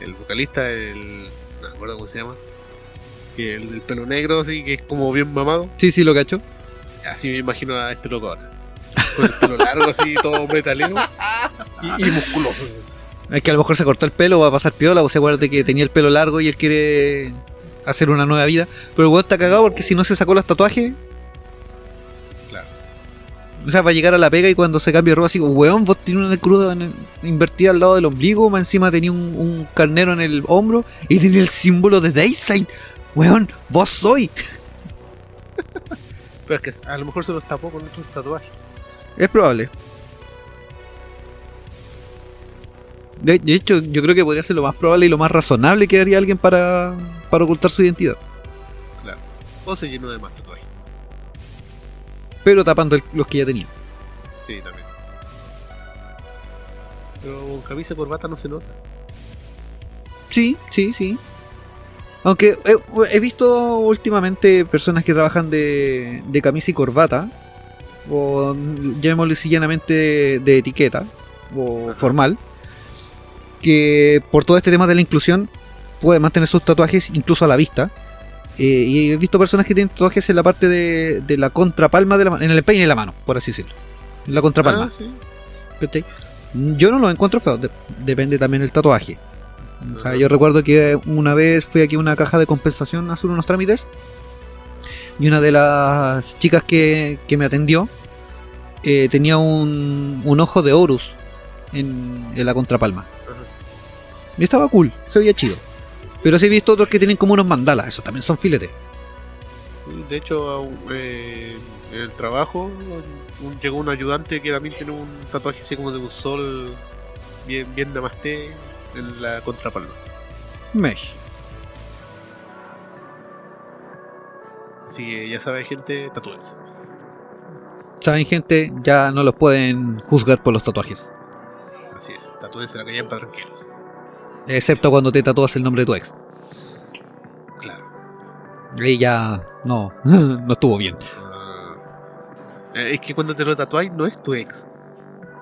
el vocalista, el. No me acuerdo cómo se llama. Que el del pelo negro, así que es como bien mamado. Sí, sí, lo cacho. Así me imagino a este loco ahora. Con el pelo largo, así, todo metalero. Y, y musculoso. así. Es que a lo mejor se cortó el pelo, va a pasar piola, o se acuerda de que tenía el pelo largo y él quiere hacer una nueva vida. Pero el weón está cagado porque si no se sacó los tatuajes. Claro. O sea, va a llegar a la pega y cuando se cambie de ropa así, weón, vos tienes una cruda en el- invertida al lado del ombligo, más encima tenía un, un carnero en el hombro y tenía el símbolo de Dayside. Weón, vos soy. Pero es que a lo mejor se los tapó con otros tatuajes. Es probable. De, hecho, yo creo que podría ser lo más probable y lo más razonable que haría alguien para, para ocultar su identidad. O se llenó de más. Pero tapando el- los que ya tenía. Sí, también. Pero con camisa y corbata no se nota. Sí, sí, sí. Aunque he, he visto últimamente personas que trabajan de, de camisa y corbata, o llamémosle llanamente de, de etiqueta, o Ajá. formal, que por todo este tema de la inclusión pueden mantener sus tatuajes incluso a la vista. Eh, y he visto personas que tienen tatuajes en la parte de, de la contrapalma de la mano, en el empeine de la mano, por así decirlo. En la contrapalma. Ah, sí. ¿cachai? Yo no lo encuentro feo, de- depende también del tatuaje. O sea, yo recuerdo que una vez fui aquí a una caja de compensación a hacer unos trámites y una de las chicas que, que me atendió eh, tenía un, un ojo de Horus en, en la contrapalma. Y estaba cool, se veía chido. Pero sí he visto otros que tienen como unos mandalas, esos también son filetes. De hecho, eh, en el trabajo un- llegó un ayudante que también tiene un tatuaje así como de un sol bien, bien namaste en la contrapalma. Mesh. Así que ya sabe gente, tatúense. Saben gente, ya no los pueden juzgar por los tatuajes. Así es, tatúense la calle para tranquilos. Excepto cuando te tatúas el nombre de tu ex. Claro. Ahí ya no, no estuvo bien. Ah, es que cuando te lo tatuáis no es tu ex.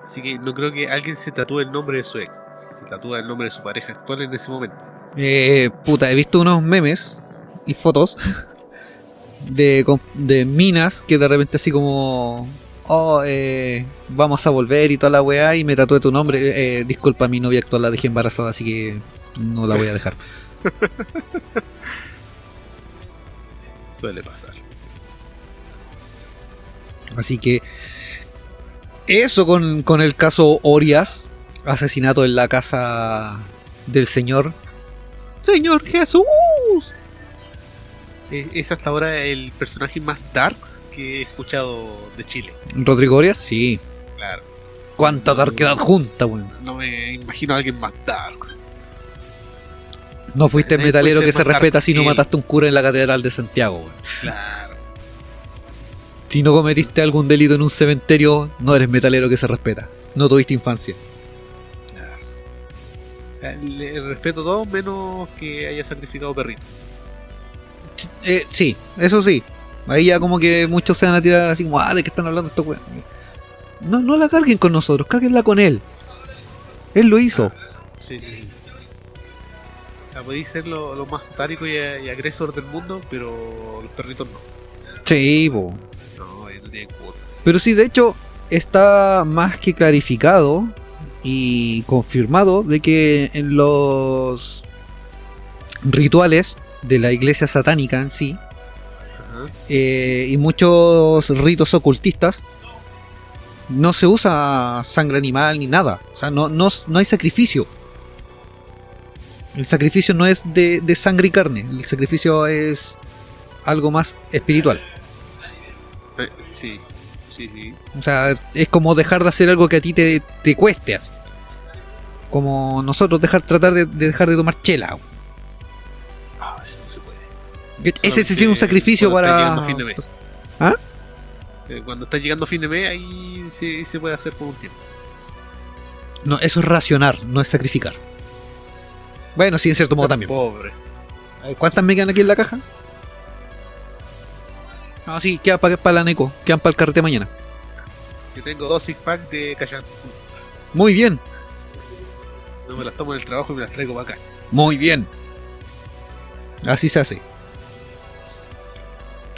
Así que no creo que alguien se tatúe el nombre de su ex. Se tatúa el nombre de su pareja actual en ese momento. Eh, puta, he visto unos memes y fotos de, de minas que de repente así como... Oh, eh, vamos a volver y toda la weá y me tatué tu nombre. Eh, disculpa, mi novia actual la dejé embarazada, así que no la voy a dejar. Suele pasar. Así que eso con, con el caso Orias, asesinato en la casa del señor. Señor Jesús. Es, es hasta ahora el personaje más darks que he escuchado de Chile. Rodrigo Orias, sí. Claro. Cuánta darquedad junta, weón. No me imagino a alguien más darks. No fuiste el metalero que se respeta si no mataste un cura en la catedral de Santiago, weón. Claro. Si no cometiste algún delito en un cementerio, no eres metalero que se respeta. No tuviste infancia. claro. O sea, le respeto todo menos que haya sacrificado perrito. Eh, sí, eso sí. Ahí ya como que muchos se van a tirar así como, ah, ¿de qué están hablando estos weones? No, no la carguen con nosotros, carguenla con él. Él lo hizo. Sí. Sea, podéis ser lo, lo más satánico y, y agresor del mundo, pero los perritos no. Sí. No, no cuota. Pero sí, de hecho, está más que clarificado y confirmado de que en los rituales de la iglesia satánica en sí. Eh, y muchos ritos ocultistas, no se usa sangre animal ni nada. O sea, no, no, no hay sacrificio. El sacrificio no es de, de sangre y carne. El sacrificio es algo más espiritual. Eh, sí, sí, sí. O sea, es como dejar de hacer algo que a ti te, te cueste así. Como nosotros dejar tratar de, de dejar de tomar chela. Ese sí tiene un sacrificio para. fin de mes. Eh, Cuando está llegando fin de mes, ahí se, se puede hacer por un tiempo. No, eso es racionar, no es sacrificar. Bueno, sí, en cierto modo también. Pobre. Ver, ¿Cuántas me quedan aquí en la caja? Ah, sí, quedan para la Neco, quedan para el carrete mañana. Yo tengo dos six pack de Cayán. Muy bien, No me las tomo en el trabajo y me las traigo para acá. muy bien. Así se hace.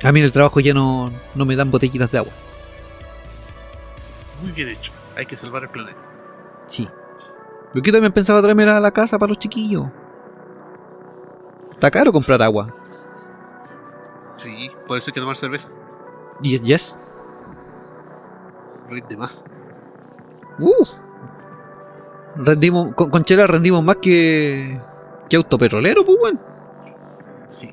A mí en el trabajo ya no, no me dan botellitas de agua. Muy bien hecho. Hay que salvar el planeta. Sí. Yo que también pensaba traerme a la casa para los chiquillos. Está caro comprar agua. Sí, por eso hay que tomar cerveza. Yes, yes. Rinde más. Uf. Rendimos, con, con chela rendimos más que, que autopetrolero, pues bueno. Sí.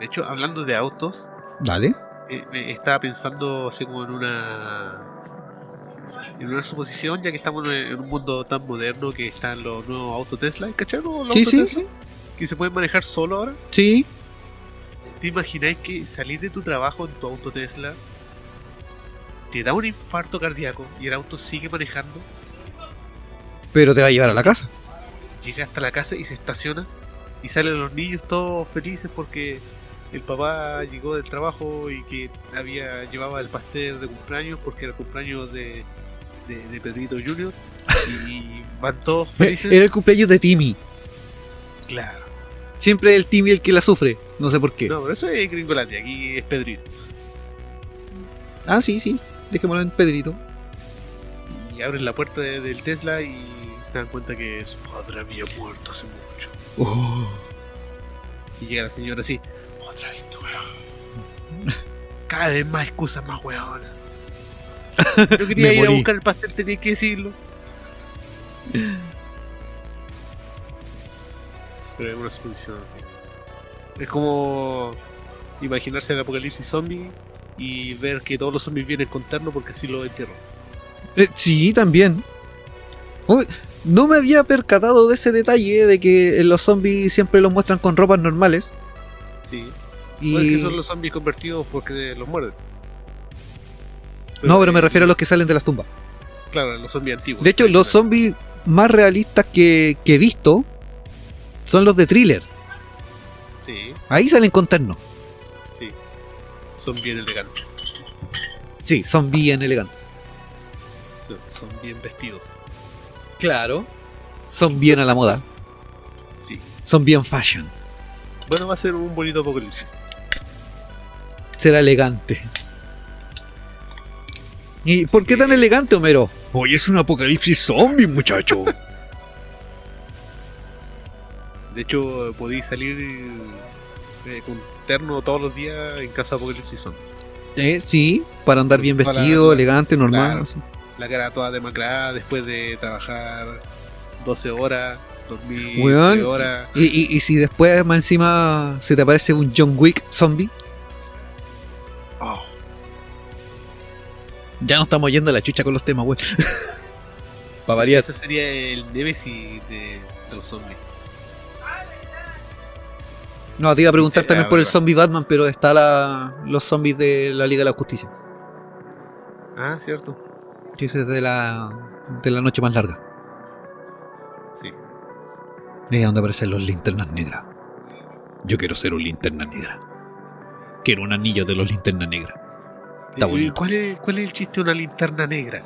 De hecho, hablando de autos, Dale. eh, me estaba pensando así como en una en una suposición ya que estamos en, un mundo tan moderno que están los nuevos autos Tesla ¿cachai? Los Sí, autos sí, Tesla que se pueden manejar solo ahora Sí. ¿te imagináis que salís de tu trabajo en tu auto Tesla te da un infarto cardíaco y el auto sigue manejando Pero te va a llevar a la casa. llega hasta la casa y se estaciona y salen los niños todos felices porque el papá llegó del trabajo y que había llevaba el pastel de cumpleaños porque era el cumpleaños de, de, de Pedrito Junior y van todos felices. Era el cumpleaños de Timmy. Claro. Siempre es el Timmy el que la sufre. No sé por qué. No, pero eso es Gringolandia, aquí es Pedrito. Ah, sí, sí. Dejémoslo en Pedrito. Y abren la puerta de- del Tesla y se dan cuenta que su padre había muerto hace mucho. Oh. Y llega la señora así, weón. Cada vez más excusas más weonas. Yo quería ir a buscar el pastel, tenía que decirlo. Pero es una suposición así. Es como imaginarse el apocalipsis zombie y ver que todos los zombies vienen con terno porque así lo entierran. Eh, sí, también. Uy, no me había percatado de ese detalle de que los zombies siempre los muestran con ropas normales. Sí. Y... No es que son los zombies convertidos porque los muerden. No, pero me refiero a los que salen de las tumbas. Claro, los zombies antiguos. De hecho, los zombies más realistas que, que he visto son los de thriller. Sí, Ahí salen con terno. sí. Son bien elegantes. Sí, son bien elegantes. Son, son bien vestidos. Claro. Son bien a la moda. Sí. Son bien fashion. Bueno, va a ser un bonito apocalipsis. Será elegante. ¿Y por qué tan elegante, Homero? Hoy es un apocalipsis zombie, muchacho. De hecho, podéis salir eh, con terno todos los días en casa de Apocalipsis Zombie. eh, sí, para andar bien Para- vestido, elegante, normal. así. La cara toda demacrada después de trabajar 12 horas Weón. tres horas. Y, y- y si después más encima se te aparece un John Wick zombie, ya no estamos yendo a la chucha con los temas, weón. Para variar. ese sería el Nemesis de, de los zombies. No, te iba a preguntar también por el zombie Batman, pero está la, los zombies de la Liga de la Justicia. Ah, cierto. Ese es de la, de la noche más larga. Sí. Es donde aparecen los linternas negras. Yo quiero ser un linterna negra. Quiero un anillo de los linternas negras. Está Eh, bonito. ¿Cuál es, ¿Cuál es el chiste de una linterna negra?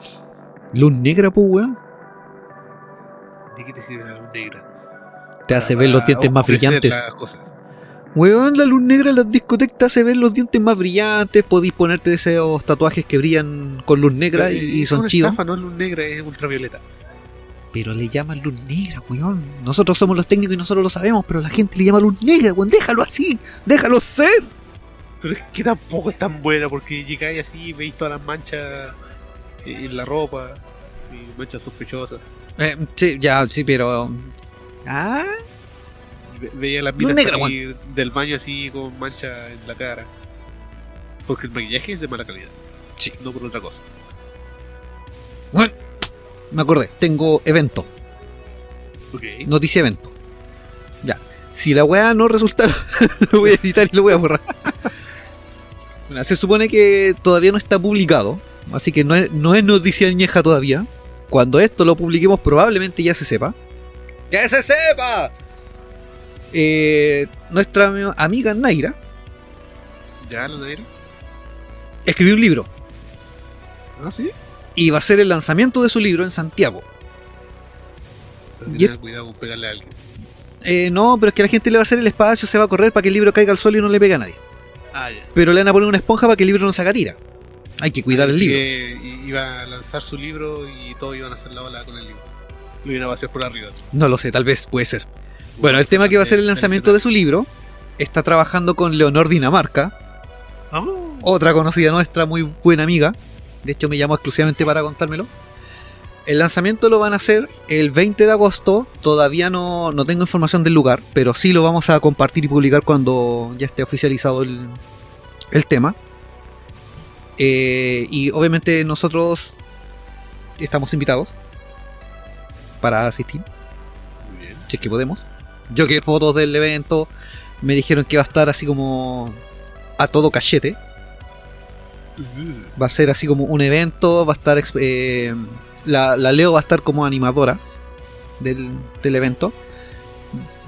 Luz negra, pues, weón. ¿De qué te sirve la luz negra? Te hace ver los dientes más brillantes. las cosas. Weón, la luz negra en las discotecas te hace ver los dientes más brillantes. Podéis ponerte esos tatuajes que brillan con luz negra Pero, y, son chidos. no es luz negra, es ultravioleta. Pero le llaman luz negra, weón. Nosotros somos los técnicos y nosotros lo sabemos, pero la gente le llama luz negra, weón. Déjalo así, déjalo ser. Pero es que tampoco es tan buena porque llegáis así y veis todas las manchas en la ropa, y manchas sospechosas. Eh, sí, ya, sí, pero. Ah, ve- veía las minas negra, salir del baño así con mancha en la cara. Porque el maquillaje es de mala calidad. Sí. No por otra cosa. bueno. Me acordé, tengo evento, Ok. noticia evento. Ya. Si la weá no resulta, lo voy a editar y lo voy a borrar. Se supone que todavía no está publicado, así que no es, no es noticia añeja todavía. Cuando esto lo publiquemos, probablemente ya se sepa. ¡Que se sepa! Eh, nuestra ami- amiga Naira ¿Ya negra? escribió un libro Ah, sí. y va a ser el lanzamiento de su libro en Santiago. Pero Y cuidado con pegarle a alguien. Eh, no, pero es que la gente le va a hacer el espacio, se va a correr para que el libro caiga al suelo y no le pegue a nadie. Ah, ya. Pero le van a poner una esponja para que el libro no se haga tira. Hay que cuidar el Así libro. que iba a lanzar su libro y todos iban a hacer la ola con el libro. Lo iban a hacer por arriba. No lo sé, tal vez puede ser. Bueno, el tema que va a ser el lanzamiento de su libro está trabajando con Leonor Dinamarca, Oh, otra conocida nuestra, muy buena amiga. De hecho, me llamó exclusivamente para contármelo. El lanzamiento lo van a hacer el 20 de agosto. Todavía no, no tengo información del lugar, pero sí lo vamos a compartir y publicar cuando ya esté oficializado el, el tema. Eh, y obviamente nosotros estamos invitados para asistir, muy bien. si es que podemos. Yo que fotos del evento, me dijeron que va a estar así como a todo cachete. Va a ser así como un evento, va a estar... eh, la, la Leo va a estar como animadora del, del evento.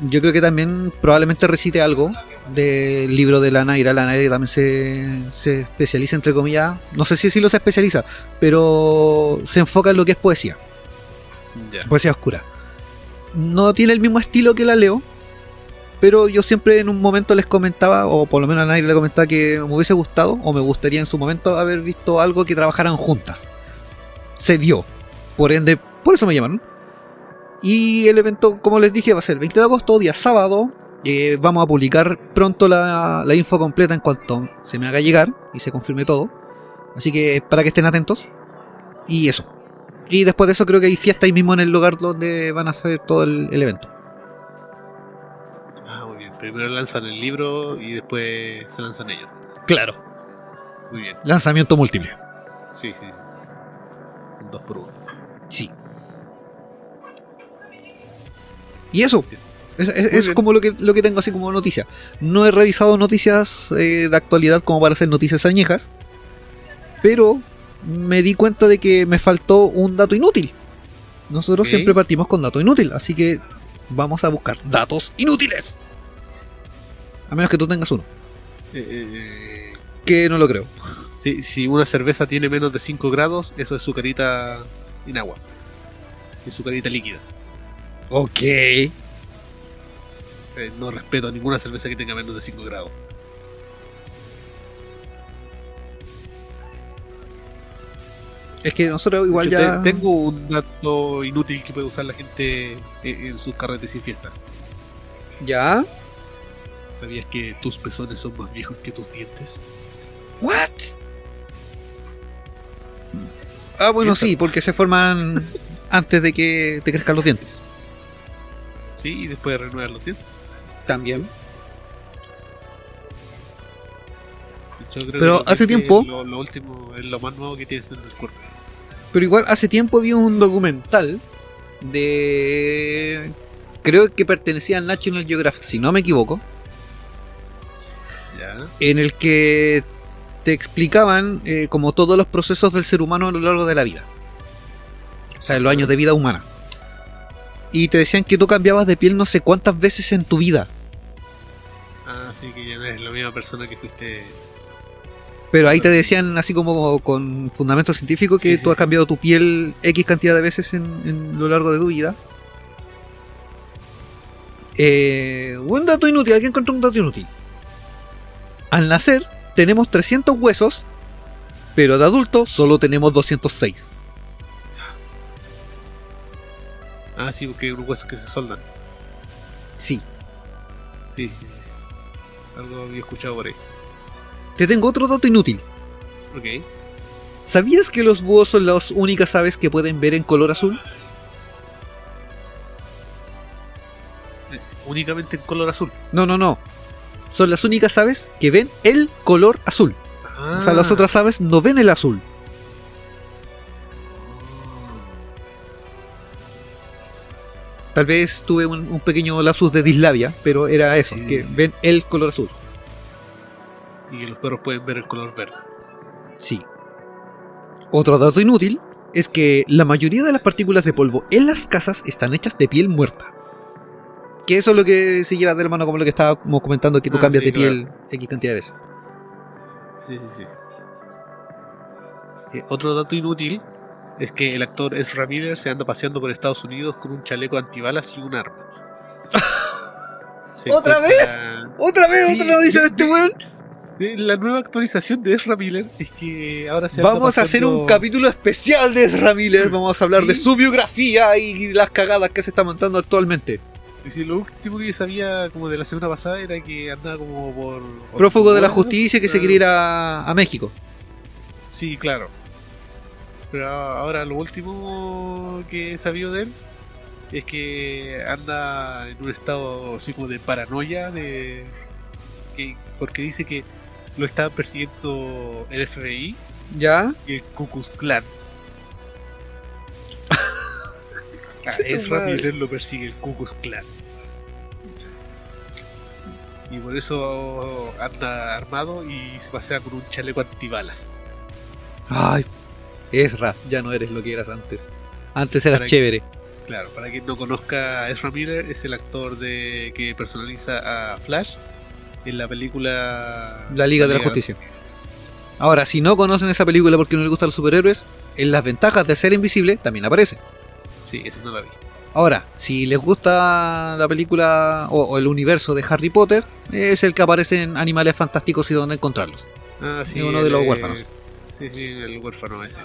Yo creo que también probablemente recite algo del libro de la Naira. La Naira también se, se especializa, entre comillas. No sé si sí lo se especializa, pero se enfoca en lo que es poesía. Poesía oscura. No tiene el mismo estilo que la Leo, pero yo siempre en un momento les comentaba, o por lo menos a nadie le comentaba que me hubiese gustado, o me gustaría en su momento haber visto algo que trabajaran juntas. Se dio. Por ende, por eso me llamaron. Y el evento, como les dije, va a ser el 20 de agosto, día sábado. Eh, vamos a publicar pronto la, la info completa en cuanto se me haga llegar y se confirme todo. Así que para que estén atentos. Y eso. Y después de eso creo que hay fiesta ahí mismo en el lugar donde van a hacer todo el, el evento. Ah, muy bien. Primero lanzan el libro y después se lanzan ellos. Claro. Muy bien. Lanzamiento múltiple. Sí, sí. Dos por uno. Sí. Y eso. Es, es- como lo que, lo que tengo así como noticia. No he revisado noticias eh, de actualidad como para hacer noticias añejas. Pero me di cuenta de que me faltó un dato inútil. Nosotros siempre partimos con dato inútil. Así que vamos a buscar datos inútiles. A menos que tú tengas uno. Eh, eh, Que no lo creo. si, si una cerveza tiene menos de 5 grados, eso es sucarita en agua. Es sucarita líquida. Ok. Eh, no respeto a ninguna cerveza que tenga menos de 5 grados. Es que nosotros igual Yo ya... te- Tengo un dato inútil que puede usar la gente en, en sus carretes y fiestas. ¿Ya? ¿Sabías que tus pezones son más viejos que tus dientes? ¿What? Ah, bueno, sí, porque se forman antes de que te crezcan los dientes. Sí, y después renuevas los dientes. También. Yo creo Pero que hace tiempo- Lo, lo último, es lo más nuevo que tienes en el cuerpo. Pero igual hace tiempo vi un documental de... Creo que pertenecía al National Geographic, si no me equivoco. Ya. en el que te explicaban eh, como todos los procesos del ser humano a lo largo de la vida. O sea, en los años de vida humana. Y te decían que tú cambiabas de piel no sé cuántas veces en tu vida. Ah, sí, que ya no eres la misma persona que fuiste. Pero ahí te decían así como con fundamento científico que Sí, sí, tú has cambiado tu piel X cantidad de veces en, en lo largo de tu vida. Eh, buen dato inútil, alguien encontró un dato inútil. Al nacer tenemos 300 huesos, pero de adulto solo tenemos 206. Ah, sí, porque hay huesos que se soldan. Sí. Sí, sí, sí. Algo había escuchado por ahí. Te tengo otro dato inútil. Ok. ¿Sabías que los búhos son las únicas aves que pueden ver en color azul? Eh, únicamente en color azul. No, no, no. Son las únicas aves que ven el color azul. Ah. O sea, las otras aves no ven el azul. Tal vez tuve un, un pequeño lapsus de dislabia, pero era eso, Sí, que sí. ven el color azul. Y que los perros pueden ver el color verde. Sí. Otro dato inútil es que la mayoría de las partículas de polvo en las casas están hechas de piel muerta. Que eso es lo que se lleva de la mano como lo que estábamos comentando, que tú Ah, cambias sí, de piel X cantidad de veces. Sí, sí, sí. Eh, otro dato inútil es que el actor Ezra Miller se anda paseando por Estados Unidos con un chaleco antibalas y un arma. ¿Otra encuentra- ¿Otra vez Sí, otra noticia de este weón? Eh, La nueva actualización de Ezra Miller es que ahora se Vamos a hacer un capítulo especial de Ezra Miller. Vamos a hablar de Sí. su biografía y las cagadas que se está montando actualmente. Y si lo último que yo sabía como de la semana pasada era que andaba como por... Prófugo de la justicia que se quiere ir a, a México. Sí, claro. Pero ahora lo último que he sabido de él es que anda en un estado así como de paranoia, de que, porque dice que lo está persiguiendo el FBI ¿Ya? y el Ku Klux Klan. A Concha tu Ezra madre. Miller lo persigue el Ku Klux Klan. Y por eso anda armado y se pasea con un chaleco antibalas. Ay, Ezra, ya no eres lo que eras antes. Antes eras Para que- chévere. Claro, para quien no conozca a Ezra Miller, es el actor de que personaliza a Flash en la película La Liga de la Justicia. Ahora, si no conocen esa película porque no les gustan los superhéroes, en las ventajas de ser invisible también aparece. Sí, esa no la vi. Ahora, si les gusta la película o, o el universo de Harry Potter, es el que aparece en Animales Fantásticos y dónde encontrarlos. Ah, sí. Es uno de los huérfanos. Sí, sí, el huérfano ese.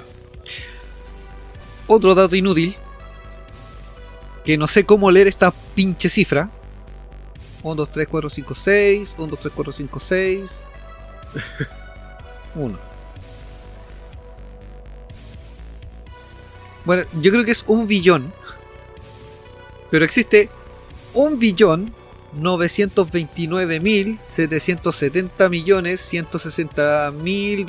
Otro dato inútil, que no sé cómo leer esta pinche cifra. 1, 2, 3, 4, 5, 6. 1, 2, 3, 4, 5, 6. 1. Bueno, yo creo que es un billón. Pero existe un billón 929 mil 770 millones 160 mil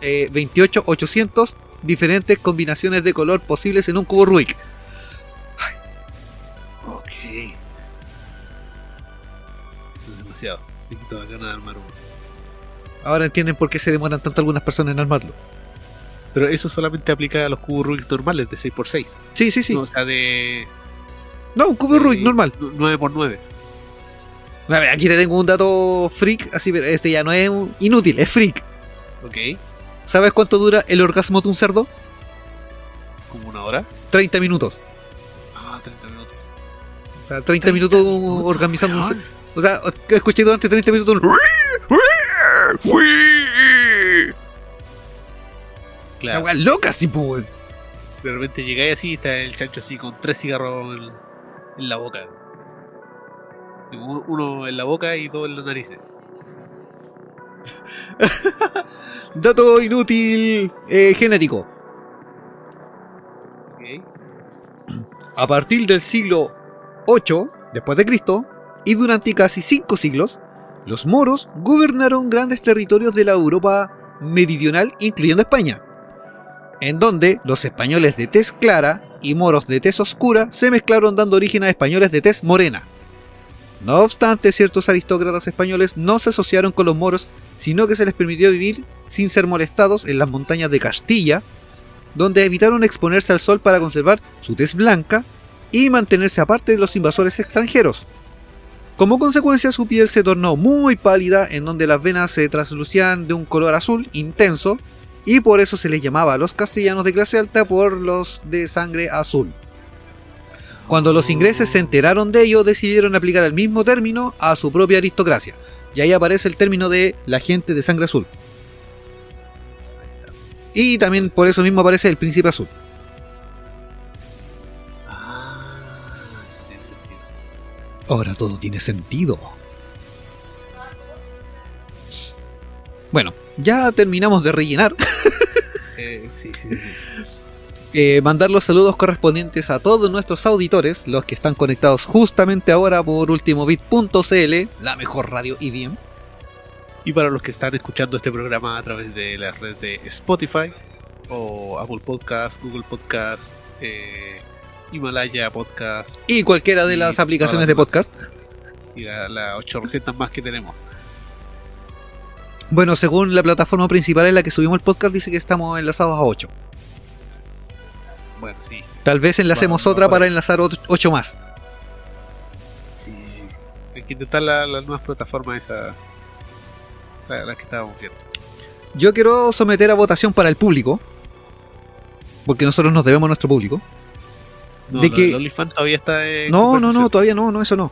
28 800 diferentes combinaciones de color posibles en un cubo Rubik. Ok. Eso es demasiado. De armar uno. Ahora entienden por qué se demoran tanto algunas personas en armarlo. Pero eso solamente aplica a los cubos Rubik normales de 6x6. Sí, sí, sí. No, No, o sea, de. un cubo Rubik de normal. 9x9. A ver, aquí te tengo un dato freak, así, pero este ya no es inútil, es freak. Ok. ¿Sabes cuánto dura el orgasmo de un cerdo? Como una hora. 30 minutos. Ah, 30 minutos. O sea, 30, minutos orgasmizando un cerdo. O sea, escuché durante 30 minutos un... La Claro. wea loca, sí, pues. De repente llegáis así y está el chancho así con tres cigarros en, en la boca. Uno, en la boca y dos en la nariz. Dato inútil eh, genético. A partir del siglo VIII, después de Cristo, y durante casi cinco siglos, los moros gobernaron grandes territorios de la Europa meridional, incluyendo España, en donde los españoles de tez clara y moros de tez oscura se mezclaron dando origen a españoles de tez morena. No obstante, ciertos aristócratas españoles no se asociaron con los moros, sino que se les permitió vivir sin ser molestados en las montañas de Castilla, donde evitaron exponerse al sol para conservar su tez blanca y mantenerse aparte de los invasores extranjeros. Como consecuencia, su piel se tornó muy pálida, en donde las venas se traslucían de un color azul intenso, y por eso se les llamaba a los castellanos de clase alta por los de sangre azul. Cuando los ingleses se enteraron de ello, decidieron aplicar el mismo término a su propia aristocracia. Y ahí aparece el término de la gente de sangre azul. Y también por eso mismo aparece el príncipe azul. Ah, eso tiene sentido. Ahora todo tiene sentido. Bueno, ya terminamos de rellenar. Eh, sí, sí, sí. Eh, mandar los saludos correspondientes a todos nuestros auditores, los que están conectados justamente ahora por ultimobit.cl, la mejor radio IBM. Y para los que están escuchando este programa a través de la red de Spotify o Apple Podcast, Google Podcast, eh, Himalaya Podcast Y cualquiera de Y las aplicaciones de podcast. y las la 800 más que tenemos. Bueno, según la plataforma principal en la que subimos el podcast, dice que estamos enlazados a 8. Bueno, sí, Tal vez enlacemos Bueno, otra para enlazar 8 más. sí, sí. sí. Hay que intentar la- las nuevas plataformas, esas, la- las que estábamos viendo. Yo quiero someter a votación para el público, porque nosotros nos debemos a nuestro público. No, De lo que- OnlyFans todavía está en No, no, no, todavía no, no, eso no.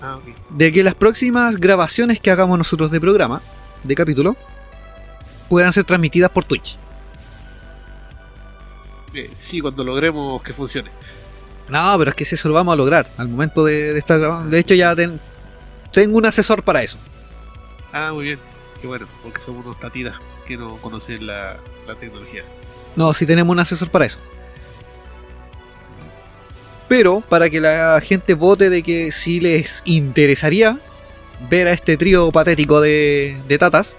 Ah, ok. de que las próximas grabaciones que hagamos nosotros de programa, de capítulo, puedan ser transmitidas por Twitch. Eh, sí, cuando logremos que funcione. No, pero es que eso lo vamos a lograr al momento de, de estar grabando. De hecho, ya ten- tengo un asesor para eso. Ah, muy bien. Qué bueno, porque somos unos tatitas que no conocen la, la tecnología. No, sí tenemos un asesor para eso. Pero para que la gente vote de que si les interesaría ver a este trío patético de, de tatas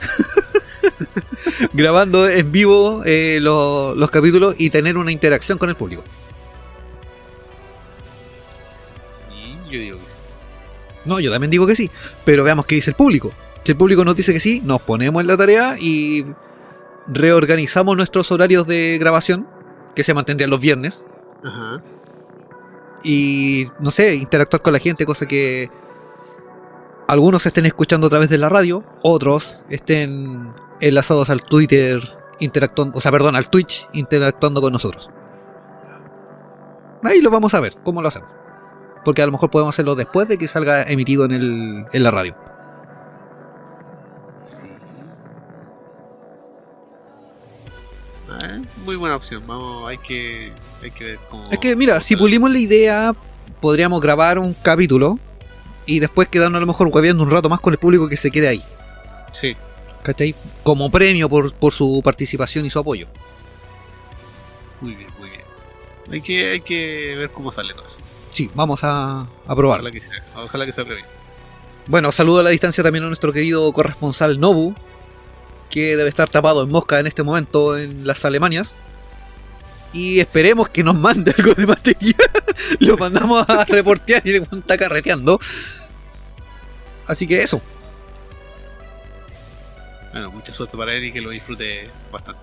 grabando en vivo eh, lo- los capítulos y tener una interacción con el público. Yo digo que sí. No, yo también digo que sí, pero veamos qué dice el público. Si el público nos dice que sí, nos ponemos en la tarea y reorganizamos nuestros horarios de grabación, que se mantendrían los viernes, Ajá. y no sé, interactuar con la gente, cosa que algunos estén escuchando a través de la radio, otros estén enlazados al Twitter interactuando, o sea, perdón, al Twitch interactuando con nosotros. Ahí lo vamos a ver, cómo lo hacemos. Porque a lo mejor podemos hacerlo después de que salga emitido en, el, en la radio. Sí. Ah, muy buena opción. Vamos, hay que, hay que ver cómo. Es que, mira, si pulimos la idea, podríamos grabar un capítulo y después quedarnos a lo mejor hueveando un rato más con el público que se quede ahí. Sí. ¿Cachai? Como premio por, por su participación y su apoyo. Muy bien, muy bien. Hay que, hay que ver cómo sale todo eso. Sí, vamos a, a probarlo. Ojalá que sea, ojalá que salga bien. Bueno, saludo a la distancia también a nuestro querido corresponsal Nobu, que debe estar tapado en mosca en este momento en las Alemanias. Y esperemos que nos mande algo de material. Lo mandamos a reportear y está carreteando. Así que eso. Bueno, mucha suerte para él y que lo disfrute bastante.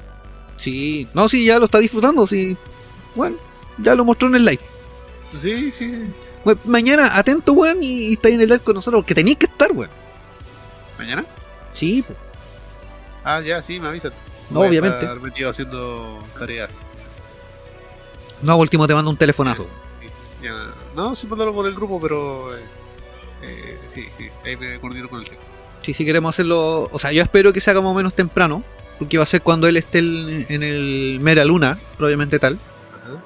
Sí, no, sí, ya lo está disfrutando. Sí, bueno, ya lo mostró en el live. Sí, sí. Bueno, mañana, atento, weón, y, y está en el live con nosotros, porque tenéis que estar, weón. ¿Mañana? Sí, pues. Ah, ya, sí, me avisan. No, Voy a obviamente. estar metido haciendo tareas. No, último te mando un telefonazo. Sí, ya- no, sí, mándalo por el grupo, pero. eh, eh, sí, sí, ahí me coordino con el tiempo. Sí, sí queremos hacerlo. O sea, yo espero que se haga más o menos temprano. Porque va a ser cuando él esté en el Mera Luna, probablemente tal. Ajá.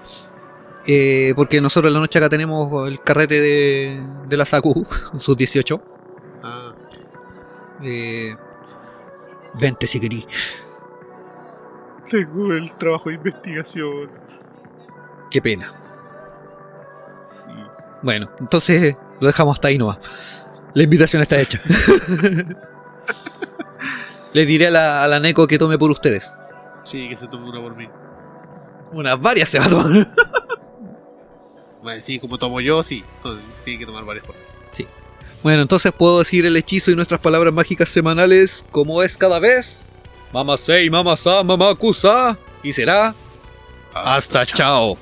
Eh, porque nosotros en la noche acá tenemos el carrete de, de la SACU, sus 18. Ah, Eh, vente si querís. tengo el trabajo de investigación. Qué pena. Sí. Bueno, entonces Lo dejamos hasta ahí nomás. La invitación está hecha. Le diré a la, a la Neko que tome por ustedes. Sí, que se tome una por mí. Unas varias se va a tomar. Bueno, sí, como tomo yo, sí. Entonces, tiene que tomar varias por mí. Bueno, entonces puedo decir el hechizo y nuestras palabras mágicas semanales como es cada vez. Mama sei, mama sa, mama kusa. Y será. Hasta chao.